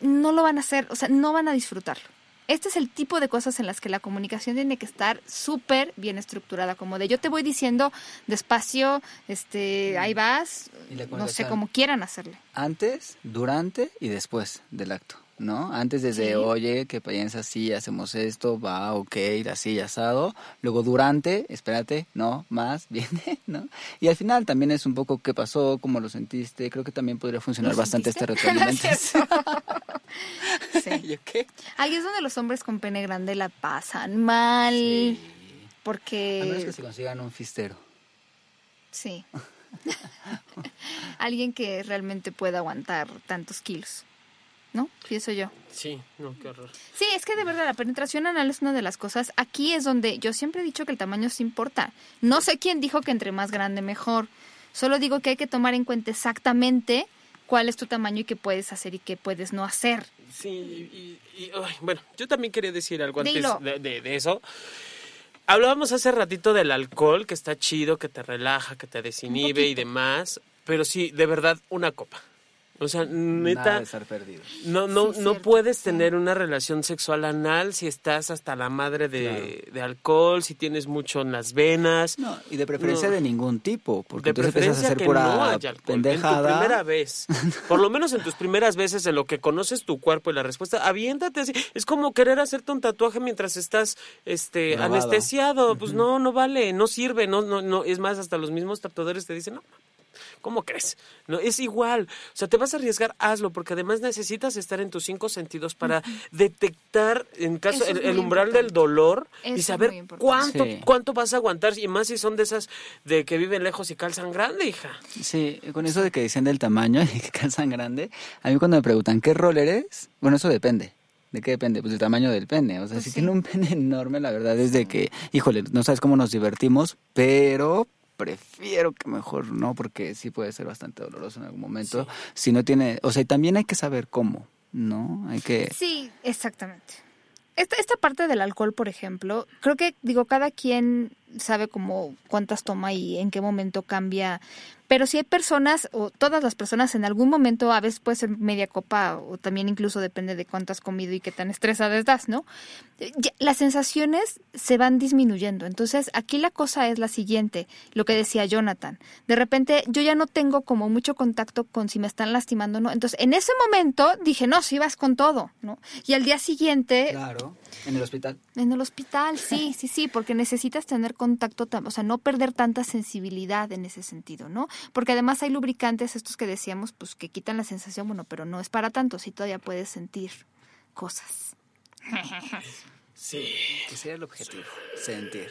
no lo van a hacer, o sea, no van a disfrutarlo. Este es el tipo de cosas en las que la comunicación tiene que estar súper bien estructurada, como de yo te voy diciendo despacio, este, ahí vas, no sé cómo quieran hacerle. Antes, durante y después del acto, ¿no? Antes desde, Sí. oye, que piensas así, hacemos esto, va, ok, así, asado. Luego durante, espérate, no, más, viene, ¿no? Y al final también es un poco qué pasó, cómo lo sentiste. Creo que también podría funcionar ¿Lo bastante este retroalimentación. Sí. ¿Yo qué? Ahí es donde los hombres con pene grande la pasan mal, A menos porque que se consigan un fistero. sí. Alguien que realmente pueda aguantar tantos kilos. ¿No? Pienso yo. Sí, no, qué horror. Sí, es que de verdad la penetración anal es una de las cosas. Aquí es donde yo siempre he dicho que el tamaño sí importa. No sé quién dijo que entre más grande mejor. Solo digo que hay que tomar en cuenta exactamente cuál es tu tamaño y qué puedes hacer y qué puedes no hacer. Sí, y, y- ay, bueno, yo también quería decir algo antes Dilo. de, de- de eso. Hablábamos hace ratito del alcohol, que está chido, que te relaja, que te desinhibe y demás, pero sí, de verdad, una copa. O sea, Nada neta, de estar perdido. no, no, Sí, no cierto, puedes sí. tener una relación sexual anal si estás hasta la madre de, de alcohol, si tienes mucho en las venas. No, y de preferencia No. de ningún tipo, porque De entonces empiezas a preferencia hacer que pura no haya alcohol. En tu pendejada. primera vez. Por lo menos en tus primeras veces, en lo que conoces tu cuerpo y la respuesta, aviéntate así. Es como querer hacerte un tatuaje mientras estás este Grabado. anestesiado. Pues no, no vale, no sirve. No, no, no. Es más, hasta los mismos tatuadores te dicen, no. ¿Cómo crees? No, es igual. O sea, te vas a arriesgar, hazlo, porque además necesitas estar en tus cinco sentidos para detectar, en caso, el, umbral importante. del dolor Eso y saber cuánto, Sí. cuánto vas a aguantar. Y más si son de esas de que viven lejos y calzan grande, hija. Sí, con eso de que decían del tamaño y que calzan grande, a mí cuando me preguntan qué rol eres, bueno, eso depende. ¿De qué depende? Pues del tamaño del pene. O sea, Pues si sí. tiene un pene enorme, la verdad es de que, híjole, no sabes cómo nos divertimos, pero prefiero que mejor no, porque sí puede ser bastante doloroso en algún momento. Si no tiene, o sea, y también hay que saber cómo, ¿no? Hay que... Sí, exactamente. Esta, esta parte del alcohol, por ejemplo, creo que, digo, cada quien sabe como cuántas toma y en qué momento cambia. Pero si hay personas, o todas las personas en algún momento, a veces puede ser media copa, o también incluso depende de cuánto has comido y qué tan estresada estás, ¿no? Eh, Las sensaciones se van disminuyendo. Entonces, aquí la cosa es la siguiente, lo que decía Jonathan. De repente, yo ya no tengo como mucho contacto con si me están lastimando o no. Entonces, en ese momento dije, no, si vas con todo, ¿no? Y al día siguiente, Claro, en el hospital. en el hospital, sí, sí, sí, porque necesitas tener contacto, tam- o sea, no perder tanta sensibilidad en ese sentido, ¿no? Porque además hay lubricantes, estos que decíamos, pues que quitan la sensación, bueno, pero no es para tanto, sí todavía puedes sentir cosas. Sí. Que sería el objetivo, sentir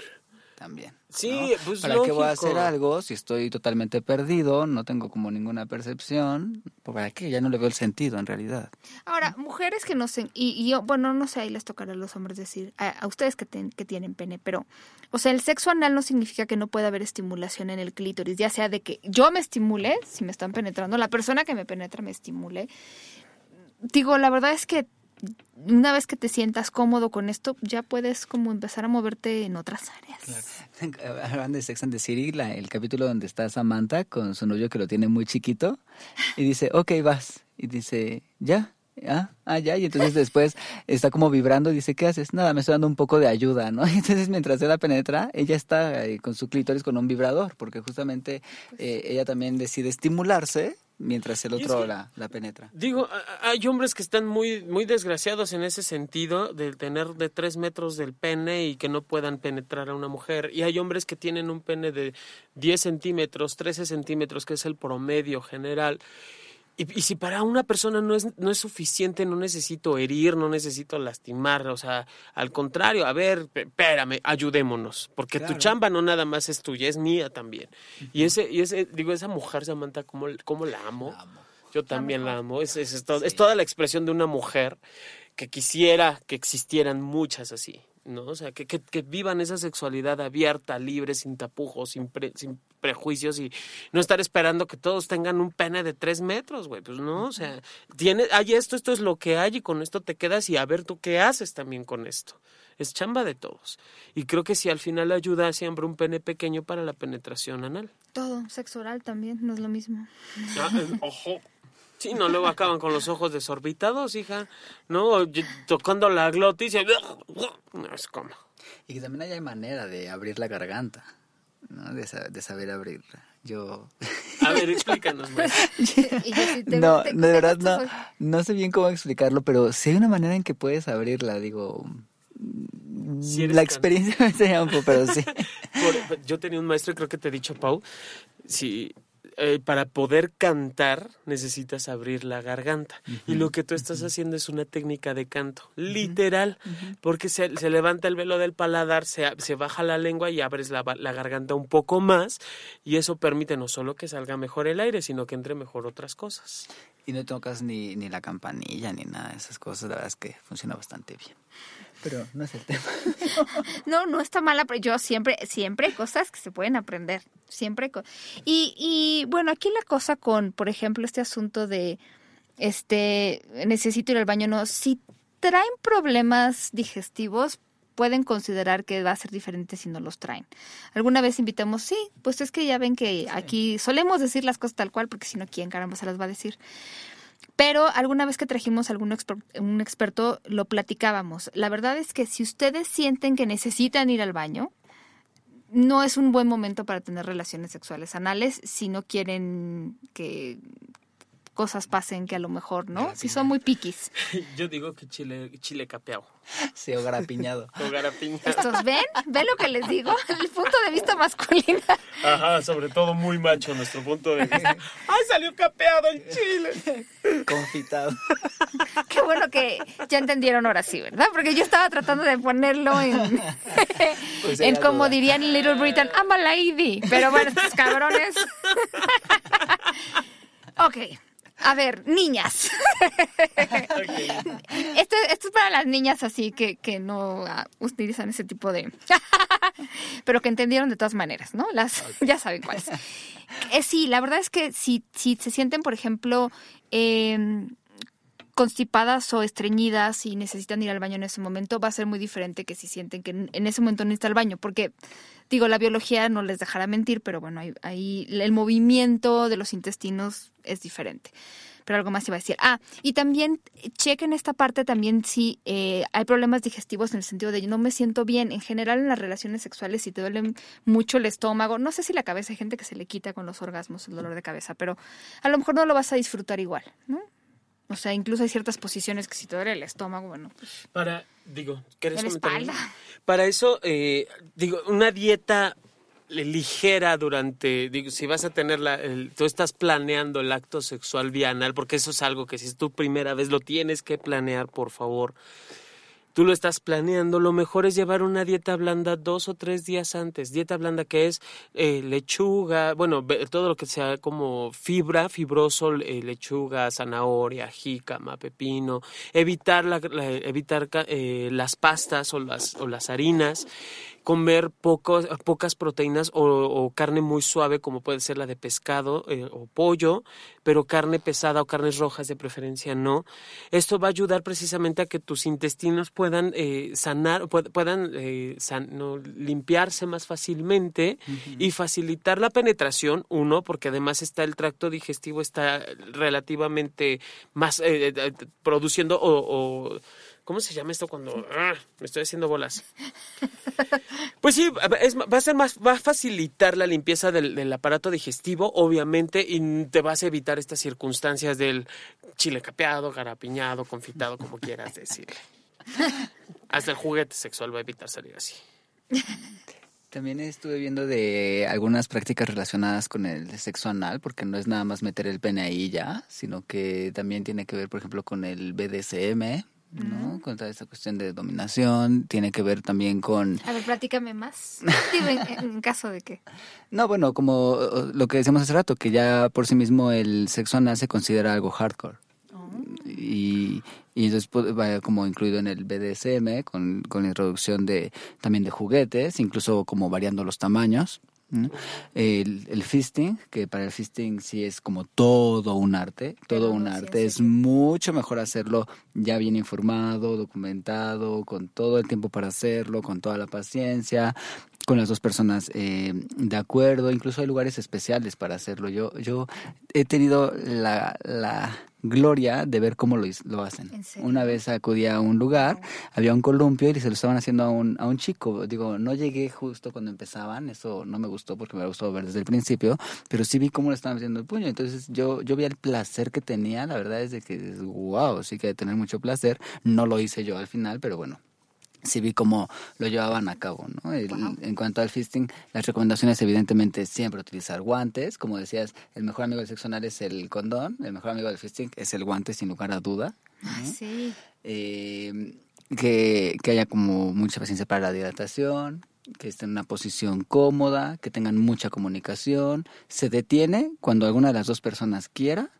también. Sí, ¿no? pues ¿Para qué voy a hacer algo si estoy totalmente perdido, no tengo como ninguna percepción? ¿Pues ¿Para qué? Ya no le veo el sentido en realidad. Ahora, mujeres que no sé, y, y yo, bueno, no sé, ahí les tocará a los hombres decir, a, a ustedes que, ten- que tienen pene, pero, o sea, el sexo anal no significa que no pueda haber estimulación en el clítoris, ya sea de que yo me estimule, si me están penetrando, la persona que me penetra me estimule. Digo, la verdad es que una vez que te sientas cómodo con esto, ya puedes como empezar a moverte en otras áreas. Hablan de Sex and the City, la- el capítulo donde está Samantha con su novio que lo tiene muy chiquito y dice, ok, vas. Y dice, ya. Ah, ah, ya, y entonces después está como vibrando y dice, ¿qué haces? Nada, me estoy dando un poco de ayuda, ¿no? Y entonces mientras él la penetra, ella está eh, con su clítoris con un vibrador, porque justamente eh, ella también decide estimularse mientras el es otro que- la, la penetra. Digo, hay hombres que están muy, muy desgraciados en ese sentido de tener de tres metros del pene y que no puedan penetrar a una mujer. Y hay hombres que tienen un pene de 10 centímetros, 13 centímetros, que es el promedio general. Y, y si para una persona no es, no es suficiente, no necesito herir, no necesito lastimar, o sea, al contrario, a ver, espérame, ayudémonos, porque tu chamba no nada más es tuya, es mía también. Y ese, y ese, digo, esa mujer, Samantha, ¿cómo, cómo la amo? Yo también la amo, es, es, es es toda la expresión de una mujer que quisiera que existieran muchas así, ¿no? O sea, que, que, que vivan esa sexualidad abierta, libre, sin tapujos, sin, pre- sin prejuicios y no estar esperando que todos tengan un pene de tres metros, güey. Pues no, o sea, tiene, hay esto, esto es lo que hay y con esto te quedas y a ver tú qué haces también con esto. Es chamba de todos. Y creo que sí, al final ayuda siempre un pene pequeño para la penetración anal. Todo, sexo oral también, no es lo mismo. Ah, eh, ojo. Sí, no, luego acaban con los ojos desorbitados, hija. No, tocando la glotis y... No, es como... Y que también hay manera de abrir la garganta, ¿no? De, de saber abrirla. Yo... A ver, explícanos, maestra. Y yo sí te- no, de verdad no, no sé bien cómo explicarlo, pero si hay una manera en que puedes abrirla, digo... Si la can- experiencia me enseña un poco, pero sí. Por- yo tenía un maestro, y creo que te he dicho, Pau, si eh, para poder cantar necesitas abrir la garganta. Y lo que tú estás haciendo es una técnica de canto, literal, porque se, se levanta el velo del paladar, se, se baja la lengua y abres la, la garganta un poco más, y eso permite no solo que salga mejor el aire, sino que entre mejor otras cosas. Y no tocas ni, ni la campanilla ni nada de esas cosas, la verdad es que funciona bastante bien. Pero no es el tema. No, no está mala, pero yo siempre, siempre hay cosas que se pueden aprender. Siempre. Y, y bueno, aquí la cosa con, por ejemplo, este asunto de, este, necesito ir al baño, no, si traen problemas digestivos, pueden considerar que va a ser diferente si no los traen. Alguna vez invitamos, sí, pues es que ya ven que aquí solemos decir las cosas tal cual, porque si no, ¿quién caramba se las va a decir? Pero alguna vez que trajimos algún un experto, lo platicábamos. La verdad es que si ustedes sienten que necesitan ir al baño, no es un buen momento para tener relaciones sexuales anales si no quieren que cosas pasen que a lo mejor, ¿no? Si son muy piquis. Yo digo que chile, chile capeado. Sí, o garapiñado. O garapiña. ¿Estos ven? ¿Ven lo que les digo? El punto de vista masculino. Ajá, sobre todo muy macho nuestro punto de vista. ¡Ay, salió capeado en Chile! Confitado. Qué bueno que ya entendieron ahora sí, ¿verdad? Porque yo estaba tratando de ponerlo en, Pues en como duda. dirían en Little Britain, I'm a lady. Pero bueno, estos cabrones. ok. A ver, niñas. Esto, esto es para las niñas así que, que no ah, utilizan ese tipo de... Pero que entendieron de todas maneras, ¿no? Las, Ya saben cuáles. Eh, sí, la verdad es que si, si se sienten, por ejemplo, em, constipadas o estreñidas y necesitan ir al baño en ese momento, va a ser muy diferente que si sienten que en ese momento necesitan el baño, porque digo, la biología no les dejará mentir, pero bueno, ahí, el movimiento de los intestinos es diferente. Pero algo más iba a decir. Ah, y también chequen esta parte también si eh, hay problemas digestivos en el sentido de no me siento bien. En general en las relaciones sexuales, si te duele mucho el estómago, no sé si la cabeza, hay gente que se le quita con los orgasmos el dolor de cabeza, pero a lo mejor no lo vas a disfrutar igual, ¿no? O sea, incluso hay ciertas posiciones que si te duele el estómago, bueno, pues Para, digo, ¿quieres espalda. Para eso, eh, digo, una dieta ligera durante, digo, si vas a tener la, el- tú estás planeando el acto sexual bienal, porque eso es algo que si es tu primera vez lo tienes que planear, por favor. Tú lo estás planeando, lo mejor es llevar una dieta blanda dos o tres días antes. Dieta blanda que es eh, lechuga, bueno, todo lo que sea como fibra, fibroso, eh, lechuga, zanahoria, jícama, pepino. Evitar, la, la- evitar eh, las pastas o las, o las harinas. Comer pocos, pocas proteínas o, o carne muy suave como puede ser la de pescado eh, o pollo, pero carne pesada o carnes rojas de preferencia no. Esto va a ayudar precisamente a que tus intestinos puedan eh, sanar, pued- puedan eh, san- no, limpiarse más fácilmente y facilitar la penetración, uno, porque además está el tracto digestivo está relativamente más eh, eh, eh, produciendo o, o- ¿Cómo se llama esto cuando ah, me estoy haciendo bolas? Pues sí, es- va a ser más, va a facilitar la limpieza del, del aparato digestivo, obviamente, y te vas a evitar estas circunstancias del chile capeado, garapiñado, confitado, como quieras decirle. Hasta el juguete sexual va a evitar salir así. También estuve viendo de algunas prácticas relacionadas con el sexo anal, porque no es nada más meter el pene ahí ya, sino que también tiene que ver, por ejemplo, con el BDSM, ¿no? Con toda esta cuestión de dominación, tiene que ver también con... A ver, platícame más. Digo, en, caso de que. No, bueno, como lo que decíamos hace rato, que ya por sí mismo el sexo anal se considera algo hardcore. Y, Y entonces pues, va como incluido en el BDSM, con, con la introducción de también de juguetes, incluso como variando los tamaños. El, el fisting, que para el fisting sí es como todo un arte, todo un arte. es mucho mejor hacerlo ya bien informado, documentado, con todo el tiempo para hacerlo, con toda la paciencia, con las dos personas eh, de acuerdo. Incluso hay lugares especiales para hacerlo. Yo, yo he tenido la, la gloria de ver cómo lo, lo hacen. Una vez acudí a un lugar, había un columpio y se lo estaban haciendo a un, a un chico. Digo, no llegué justo cuando empezaban, eso no me gustó porque me gustó ver desde el principio, pero sí vi cómo le estaban haciendo el puño. Entonces yo, yo vi el placer que tenía, la verdad es de que, wow, sí que de tener mucho placer. No lo hice yo al final, pero bueno, sí vi cómo lo llevaban a cabo, ¿no? En cuanto al fisting, las recomendaciones evidentemente siempre utilizar guantes, como decías, el mejor amigo del sexo anal es el condón, el mejor amigo del fisting es el guante sin lugar a duda. sí. Eh, que, que haya como mucha paciencia para la hidratación, que estén en una posición cómoda, que tengan mucha comunicación, se detiene cuando alguna de las dos personas quiera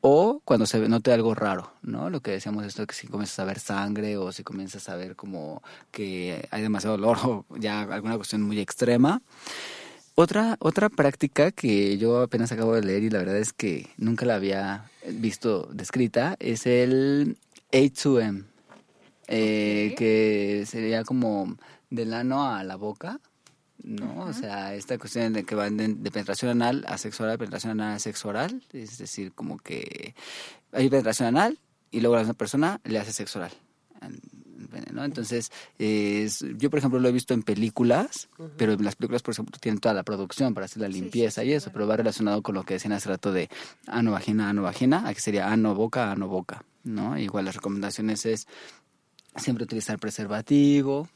o cuando se note algo raro, ¿no? Lo que decíamos esto, que si comienzas a ver sangre o si comienzas a ver como que hay demasiado dolor o ya alguna cuestión muy extrema. Otra, otra práctica que yo apenas acabo de leer y la verdad es que nunca la había visto descrita es el A2M, eh, que sería como del ano a la boca. ¿No? O sea, esta cuestión de que van de, penetración anal a sexo oral, penetración anal a sexo oral, es decir, como que hay penetración anal y luego la otra persona le hace sexo oral. ¿no? Entonces, es, yo por ejemplo lo he visto en películas, pero las películas por ejemplo tienen toda la producción para hacer la limpieza y eso, pero va relacionado con lo que decían hace rato de ano vagina, ano vagina, aquí sería ano boca, ano boca, ¿no? Igual las recomendaciones es siempre utilizar preservativo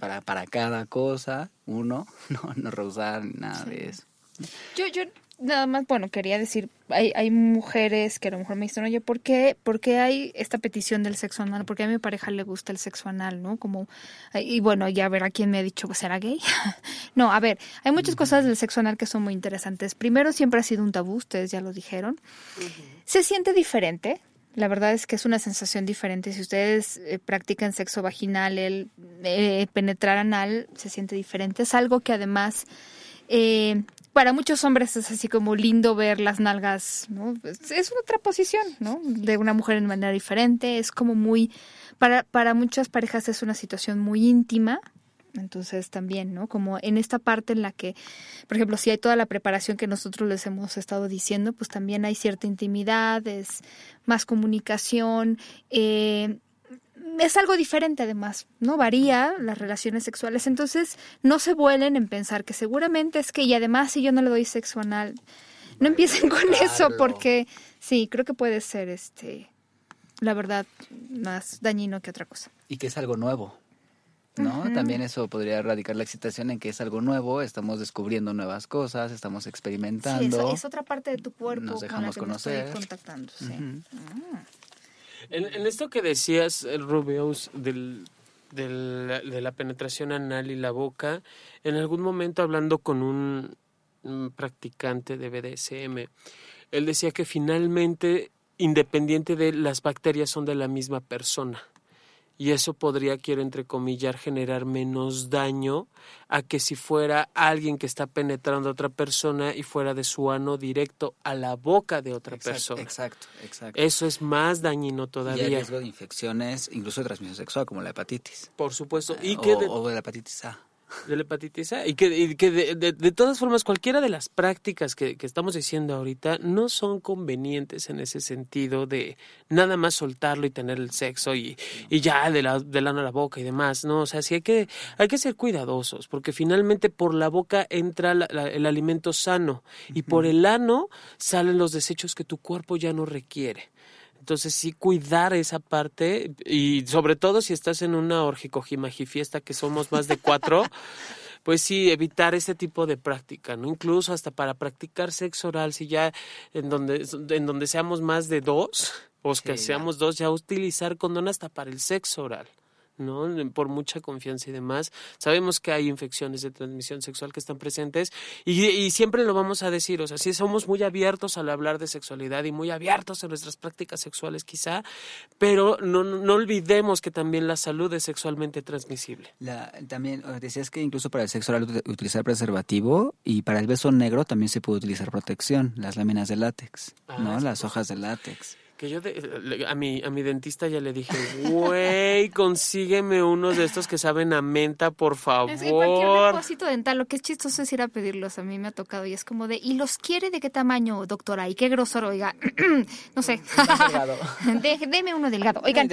para, para cada cosa, uno, no, no rehusar nada de eso. Yo, yo nada más, bueno, quería decir, hay, hay mujeres que a lo mejor me dicen, oye, ¿por qué, ¿por qué hay esta petición del sexo anal? Porque a mi pareja le gusta el sexo anal, ¿no? Como, y bueno, ya ver a quién me ha dicho, pues, ¿será gay? no, a ver, hay muchas cosas del sexo anal que son muy interesantes. Primero, siempre ha sido un tabú, ustedes ya lo dijeron. Se siente diferente, la verdad es que es una sensación diferente. Si ustedes eh, practican sexo vaginal, el eh, penetrar anal se siente diferente. Es algo que además eh, para muchos hombres es así como lindo ver las nalgas, ¿no? Es, otra posición, ¿no? De una mujer en manera diferente. Es como muy, para, para muchas parejas es una situación muy íntima entonces también, ¿no? Como en esta parte en la que, por ejemplo, si hay toda la preparación que nosotros les hemos estado diciendo, pues también hay cierta intimidad, es más comunicación, eh, es algo diferente además, ¿no? Varía las relaciones sexuales, entonces no se vuelen en pensar que seguramente es que, y además si yo no le doy sexo anal, no empiecen con eso porque sí, creo que puede ser, este, la verdad, más dañino que otra cosa. Y que es algo nuevo. ¿No? También eso podría radicar la excitación en que es algo nuevo, estamos descubriendo nuevas cosas, estamos experimentando. Sí, es, otra parte de tu cuerpo nos dejamos con la que conocer. contactando, ah. en, esto que decías, el Rubius, del, del, de la penetración anal y la boca, en algún momento hablando con un, un practicante de BDSM, él decía que finalmente, independiente de las bacterias, son de la misma persona y eso podría, quiero entrecomillar, generar menos daño a que si fuera alguien que está penetrando a otra persona y fuera de su ano directo a la boca de otra persona. Exacto, exacto. Eso es más dañino todavía. Y hay riesgo de infecciones, incluso de transmisión sexual, como la hepatitis. Por supuesto. Y o, que o de la hepatitis A de la hepatitis A. Y que, que de, de, todas formas, cualquiera de las prácticas que, que, estamos diciendo ahorita no son convenientes en ese sentido de nada más soltarlo y tener el sexo y, y ya de la, de la a la boca y demás, ¿no? O sea, sí hay que, hay que ser cuidadosos, porque finalmente por la boca entra el alimento sano y por el ano salen los desechos que tu cuerpo ya no requiere. Entonces sí cuidar esa parte y sobre todo si estás en una fiesta que somos más de cuatro, pues sí evitar ese tipo de práctica, ¿no? Incluso hasta para practicar sexo oral, si ya en donde, en donde seamos más de dos, o que seamos dos, ya utilizar condón hasta para el sexo oral. ¿No? Por mucha confianza y demás. Sabemos que hay infecciones de transmisión sexual que están presentes y, y, siempre lo vamos a decir, o sea, sí somos muy abiertos al hablar de sexualidad y muy abiertos en nuestras prácticas sexuales quizá, pero no, no olvidemos que también la salud es sexualmente transmisible. La, también decías que incluso para el sexo oral utilizar preservativo y para el beso negro también se puede utilizar protección, las láminas de látex, Ah, ¿no? sí, Las hojas de látex. Que yo de- a mi a mi dentista ya le dije, güey, consígueme unos de estos que saben a menta, por favor. Es que cualquier depósito dental, lo que es chistoso es ir a pedirlos. A mí me ha tocado y es como de, ¿y los quiere de qué tamaño, doctora? ¿Y qué grosor? Oiga, no sé. De- deme uno delgado. Oigan,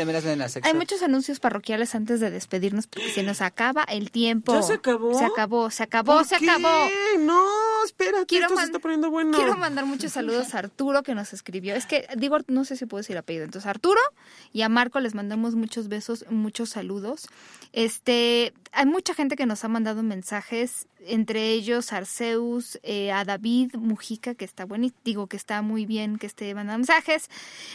hay muchos anuncios parroquiales antes de despedirnos porque se nos acaba el tiempo. ¿Ya se acabó? Se acabó, se acabó, ¿Por se qué? acabó. No, espérate, Quiero esto se está poniendo bueno. Quiero mandar muchos saludos a Arturo que nos escribió. Es que digo, no sé si puedo decir apellido. Entonces, Arturo y a Marco les mandamos muchos besos, muchos saludos. Este, hay mucha gente que nos ha mandado mensajes, entre ellos Arceus, eh, a David Mujica, que está bueno, digo que está muy bien que esté mandando mensajes,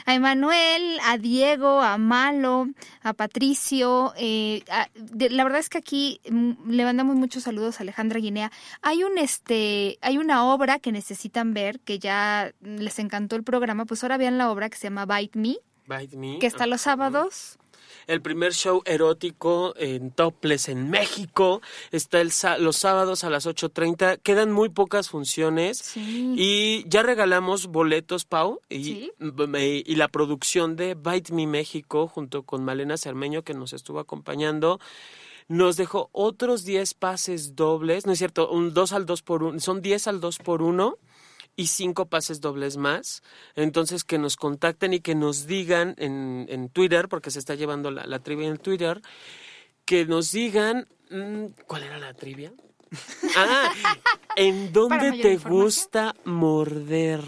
a Emanuel, a Diego, a Malo, a Patricio. eh, a- de- la verdad es que aquí mm, le mandamos muchos saludos a Alejandra Guinea. Hay un este, hay una obra que necesitan ver, que ya les encantó el programa, pues ahora vean la obra que se llama Bite Me, Bite me. que está los sábados. El primer show erótico en Topless en México está el los sábados a las 8.30. Quedan muy pocas funciones. Sí. Y ya regalamos boletos, Pau, y, Sí. y la producción de Bite Me México, junto con Malena Cermeño, que nos estuvo acompañando, nos dejó otros 10 pases dobles, no es cierto, un 2 al 2 por 1, son 10 al 2 por 1 y 5 pases dobles más. Entonces, que nos contacten y que nos digan en, en Twitter, porque se está llevando la, la trivia en Twitter, que nos digan, mm, ¿cuál era la trivia? Ah, ¿en dónde te gusta morder?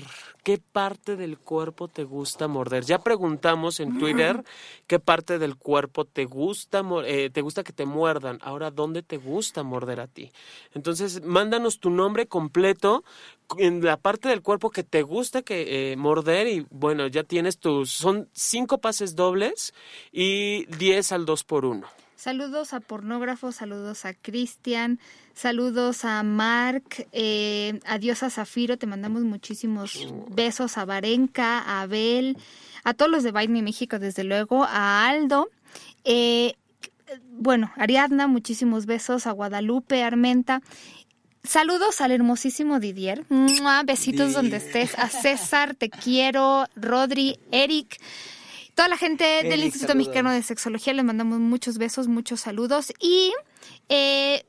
¿Qué parte del cuerpo te gusta morder? Ya preguntamos en Twitter qué parte del cuerpo te gusta, eh, te gusta que te muerdan. Ahora, ¿dónde te gusta morder a ti? Entonces, mándanos tu nombre completo en la parte del cuerpo que te gusta que eh, morder y bueno, ya tienes tus, son cinco pases dobles y 10 al 2 por 1 Saludos a Pornógrafo, saludos a Cristian, saludos a Mark, eh, adiós a Zafiro, te mandamos muchísimos besos a Varenka, a Abel, a todos los de Bite Me México, desde luego, a Aldo, eh, bueno, Ariadna, muchísimos besos, a Guadalupe, Armenta. Saludos al hermosísimo Didier. Besitos Didier. donde estés. A César, te quiero. Rodri, Eric. Toda la gente del Instituto saludos. Mexicano de Sexología les mandamos muchos besos, muchos saludos. Y eh,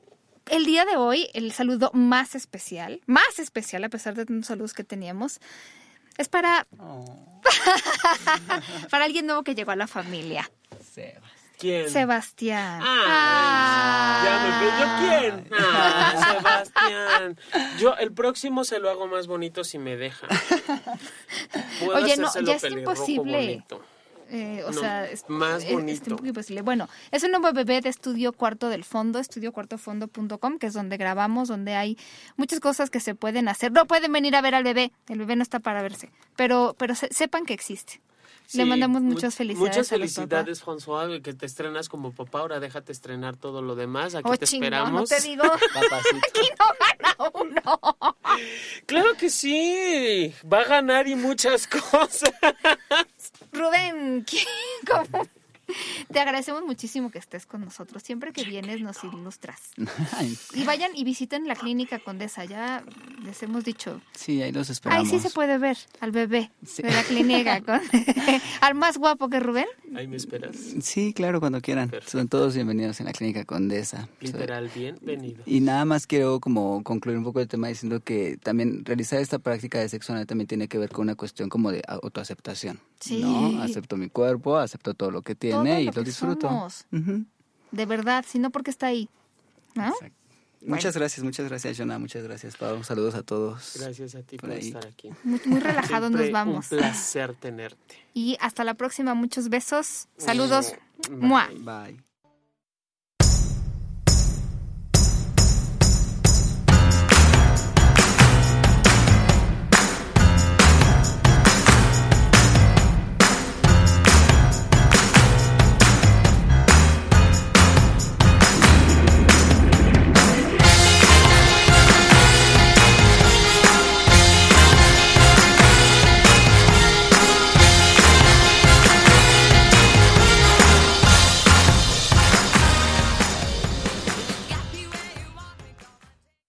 el día de hoy, el saludo más especial, más especial a pesar de tantos saludos que teníamos, es para, Oh, para alguien nuevo que llegó a la familia. Sebas. ¿Quién? Sebastián. Ah. Ya me pidió quién. Ah, Sebastián. Yo el próximo se lo hago más bonito si me deja. Puedo Oye, no, ya es imposible. bonito. Eh, o No, sea, es más es- bonito. Es, un poco imposible. Bueno, es un nuevo bebé de Estudio Cuarto del Fondo, estudiocuartofondo.com, que es donde grabamos, donde hay muchas cosas que se pueden hacer. No pueden venir a ver al bebé, el bebé no está para verse, pero, pero se- sepan que existe. Le mandamos mu- muchas felicidades. Muchas a los felicidades, François, que te estrenas como papá. Ahora déjate estrenar todo lo demás. Aquí Oh, te chingón, no esperamos. te digo. Papacito. Aquí no gana uno. Claro que sí. Va a ganar y muchas cosas. Rubén, ¿qué- cómo? Te agradecemos muchísimo que estés con nosotros. Siempre que vienes nos ilustras. Y vayan y visiten la clínica Condesa. Ya les hemos dicho. sí, ahí los Ahí esperamos. sí se puede ver al bebé Sí. de la clínica. con- al más guapo que Rubén. Ahí me esperas. Sí, claro, cuando quieran. Perfecto. Son todos bienvenidos en la Clínica Condesa. Literal, bienvenido. Y nada más quiero como concluir un poco el tema diciendo que también realizar esta práctica de sexo anal también tiene que ver con una cuestión como de autoaceptación. Sí. ¿no? Acepto mi cuerpo, acepto todo lo que tiene Y lo lo que disfruto. somos. Ujú. De verdad, si no, porque está ahí. ¿No? Exacto. Muchas gracias, muchas gracias, Jonah. Muchas gracias, Pablo. Saludos a todos. Gracias a ti por, Por estar aquí. Muy, muy relajados nos vamos. Un placer tenerte. Y hasta la próxima. Muchos besos. Saludos. Bye. Mua. Bye.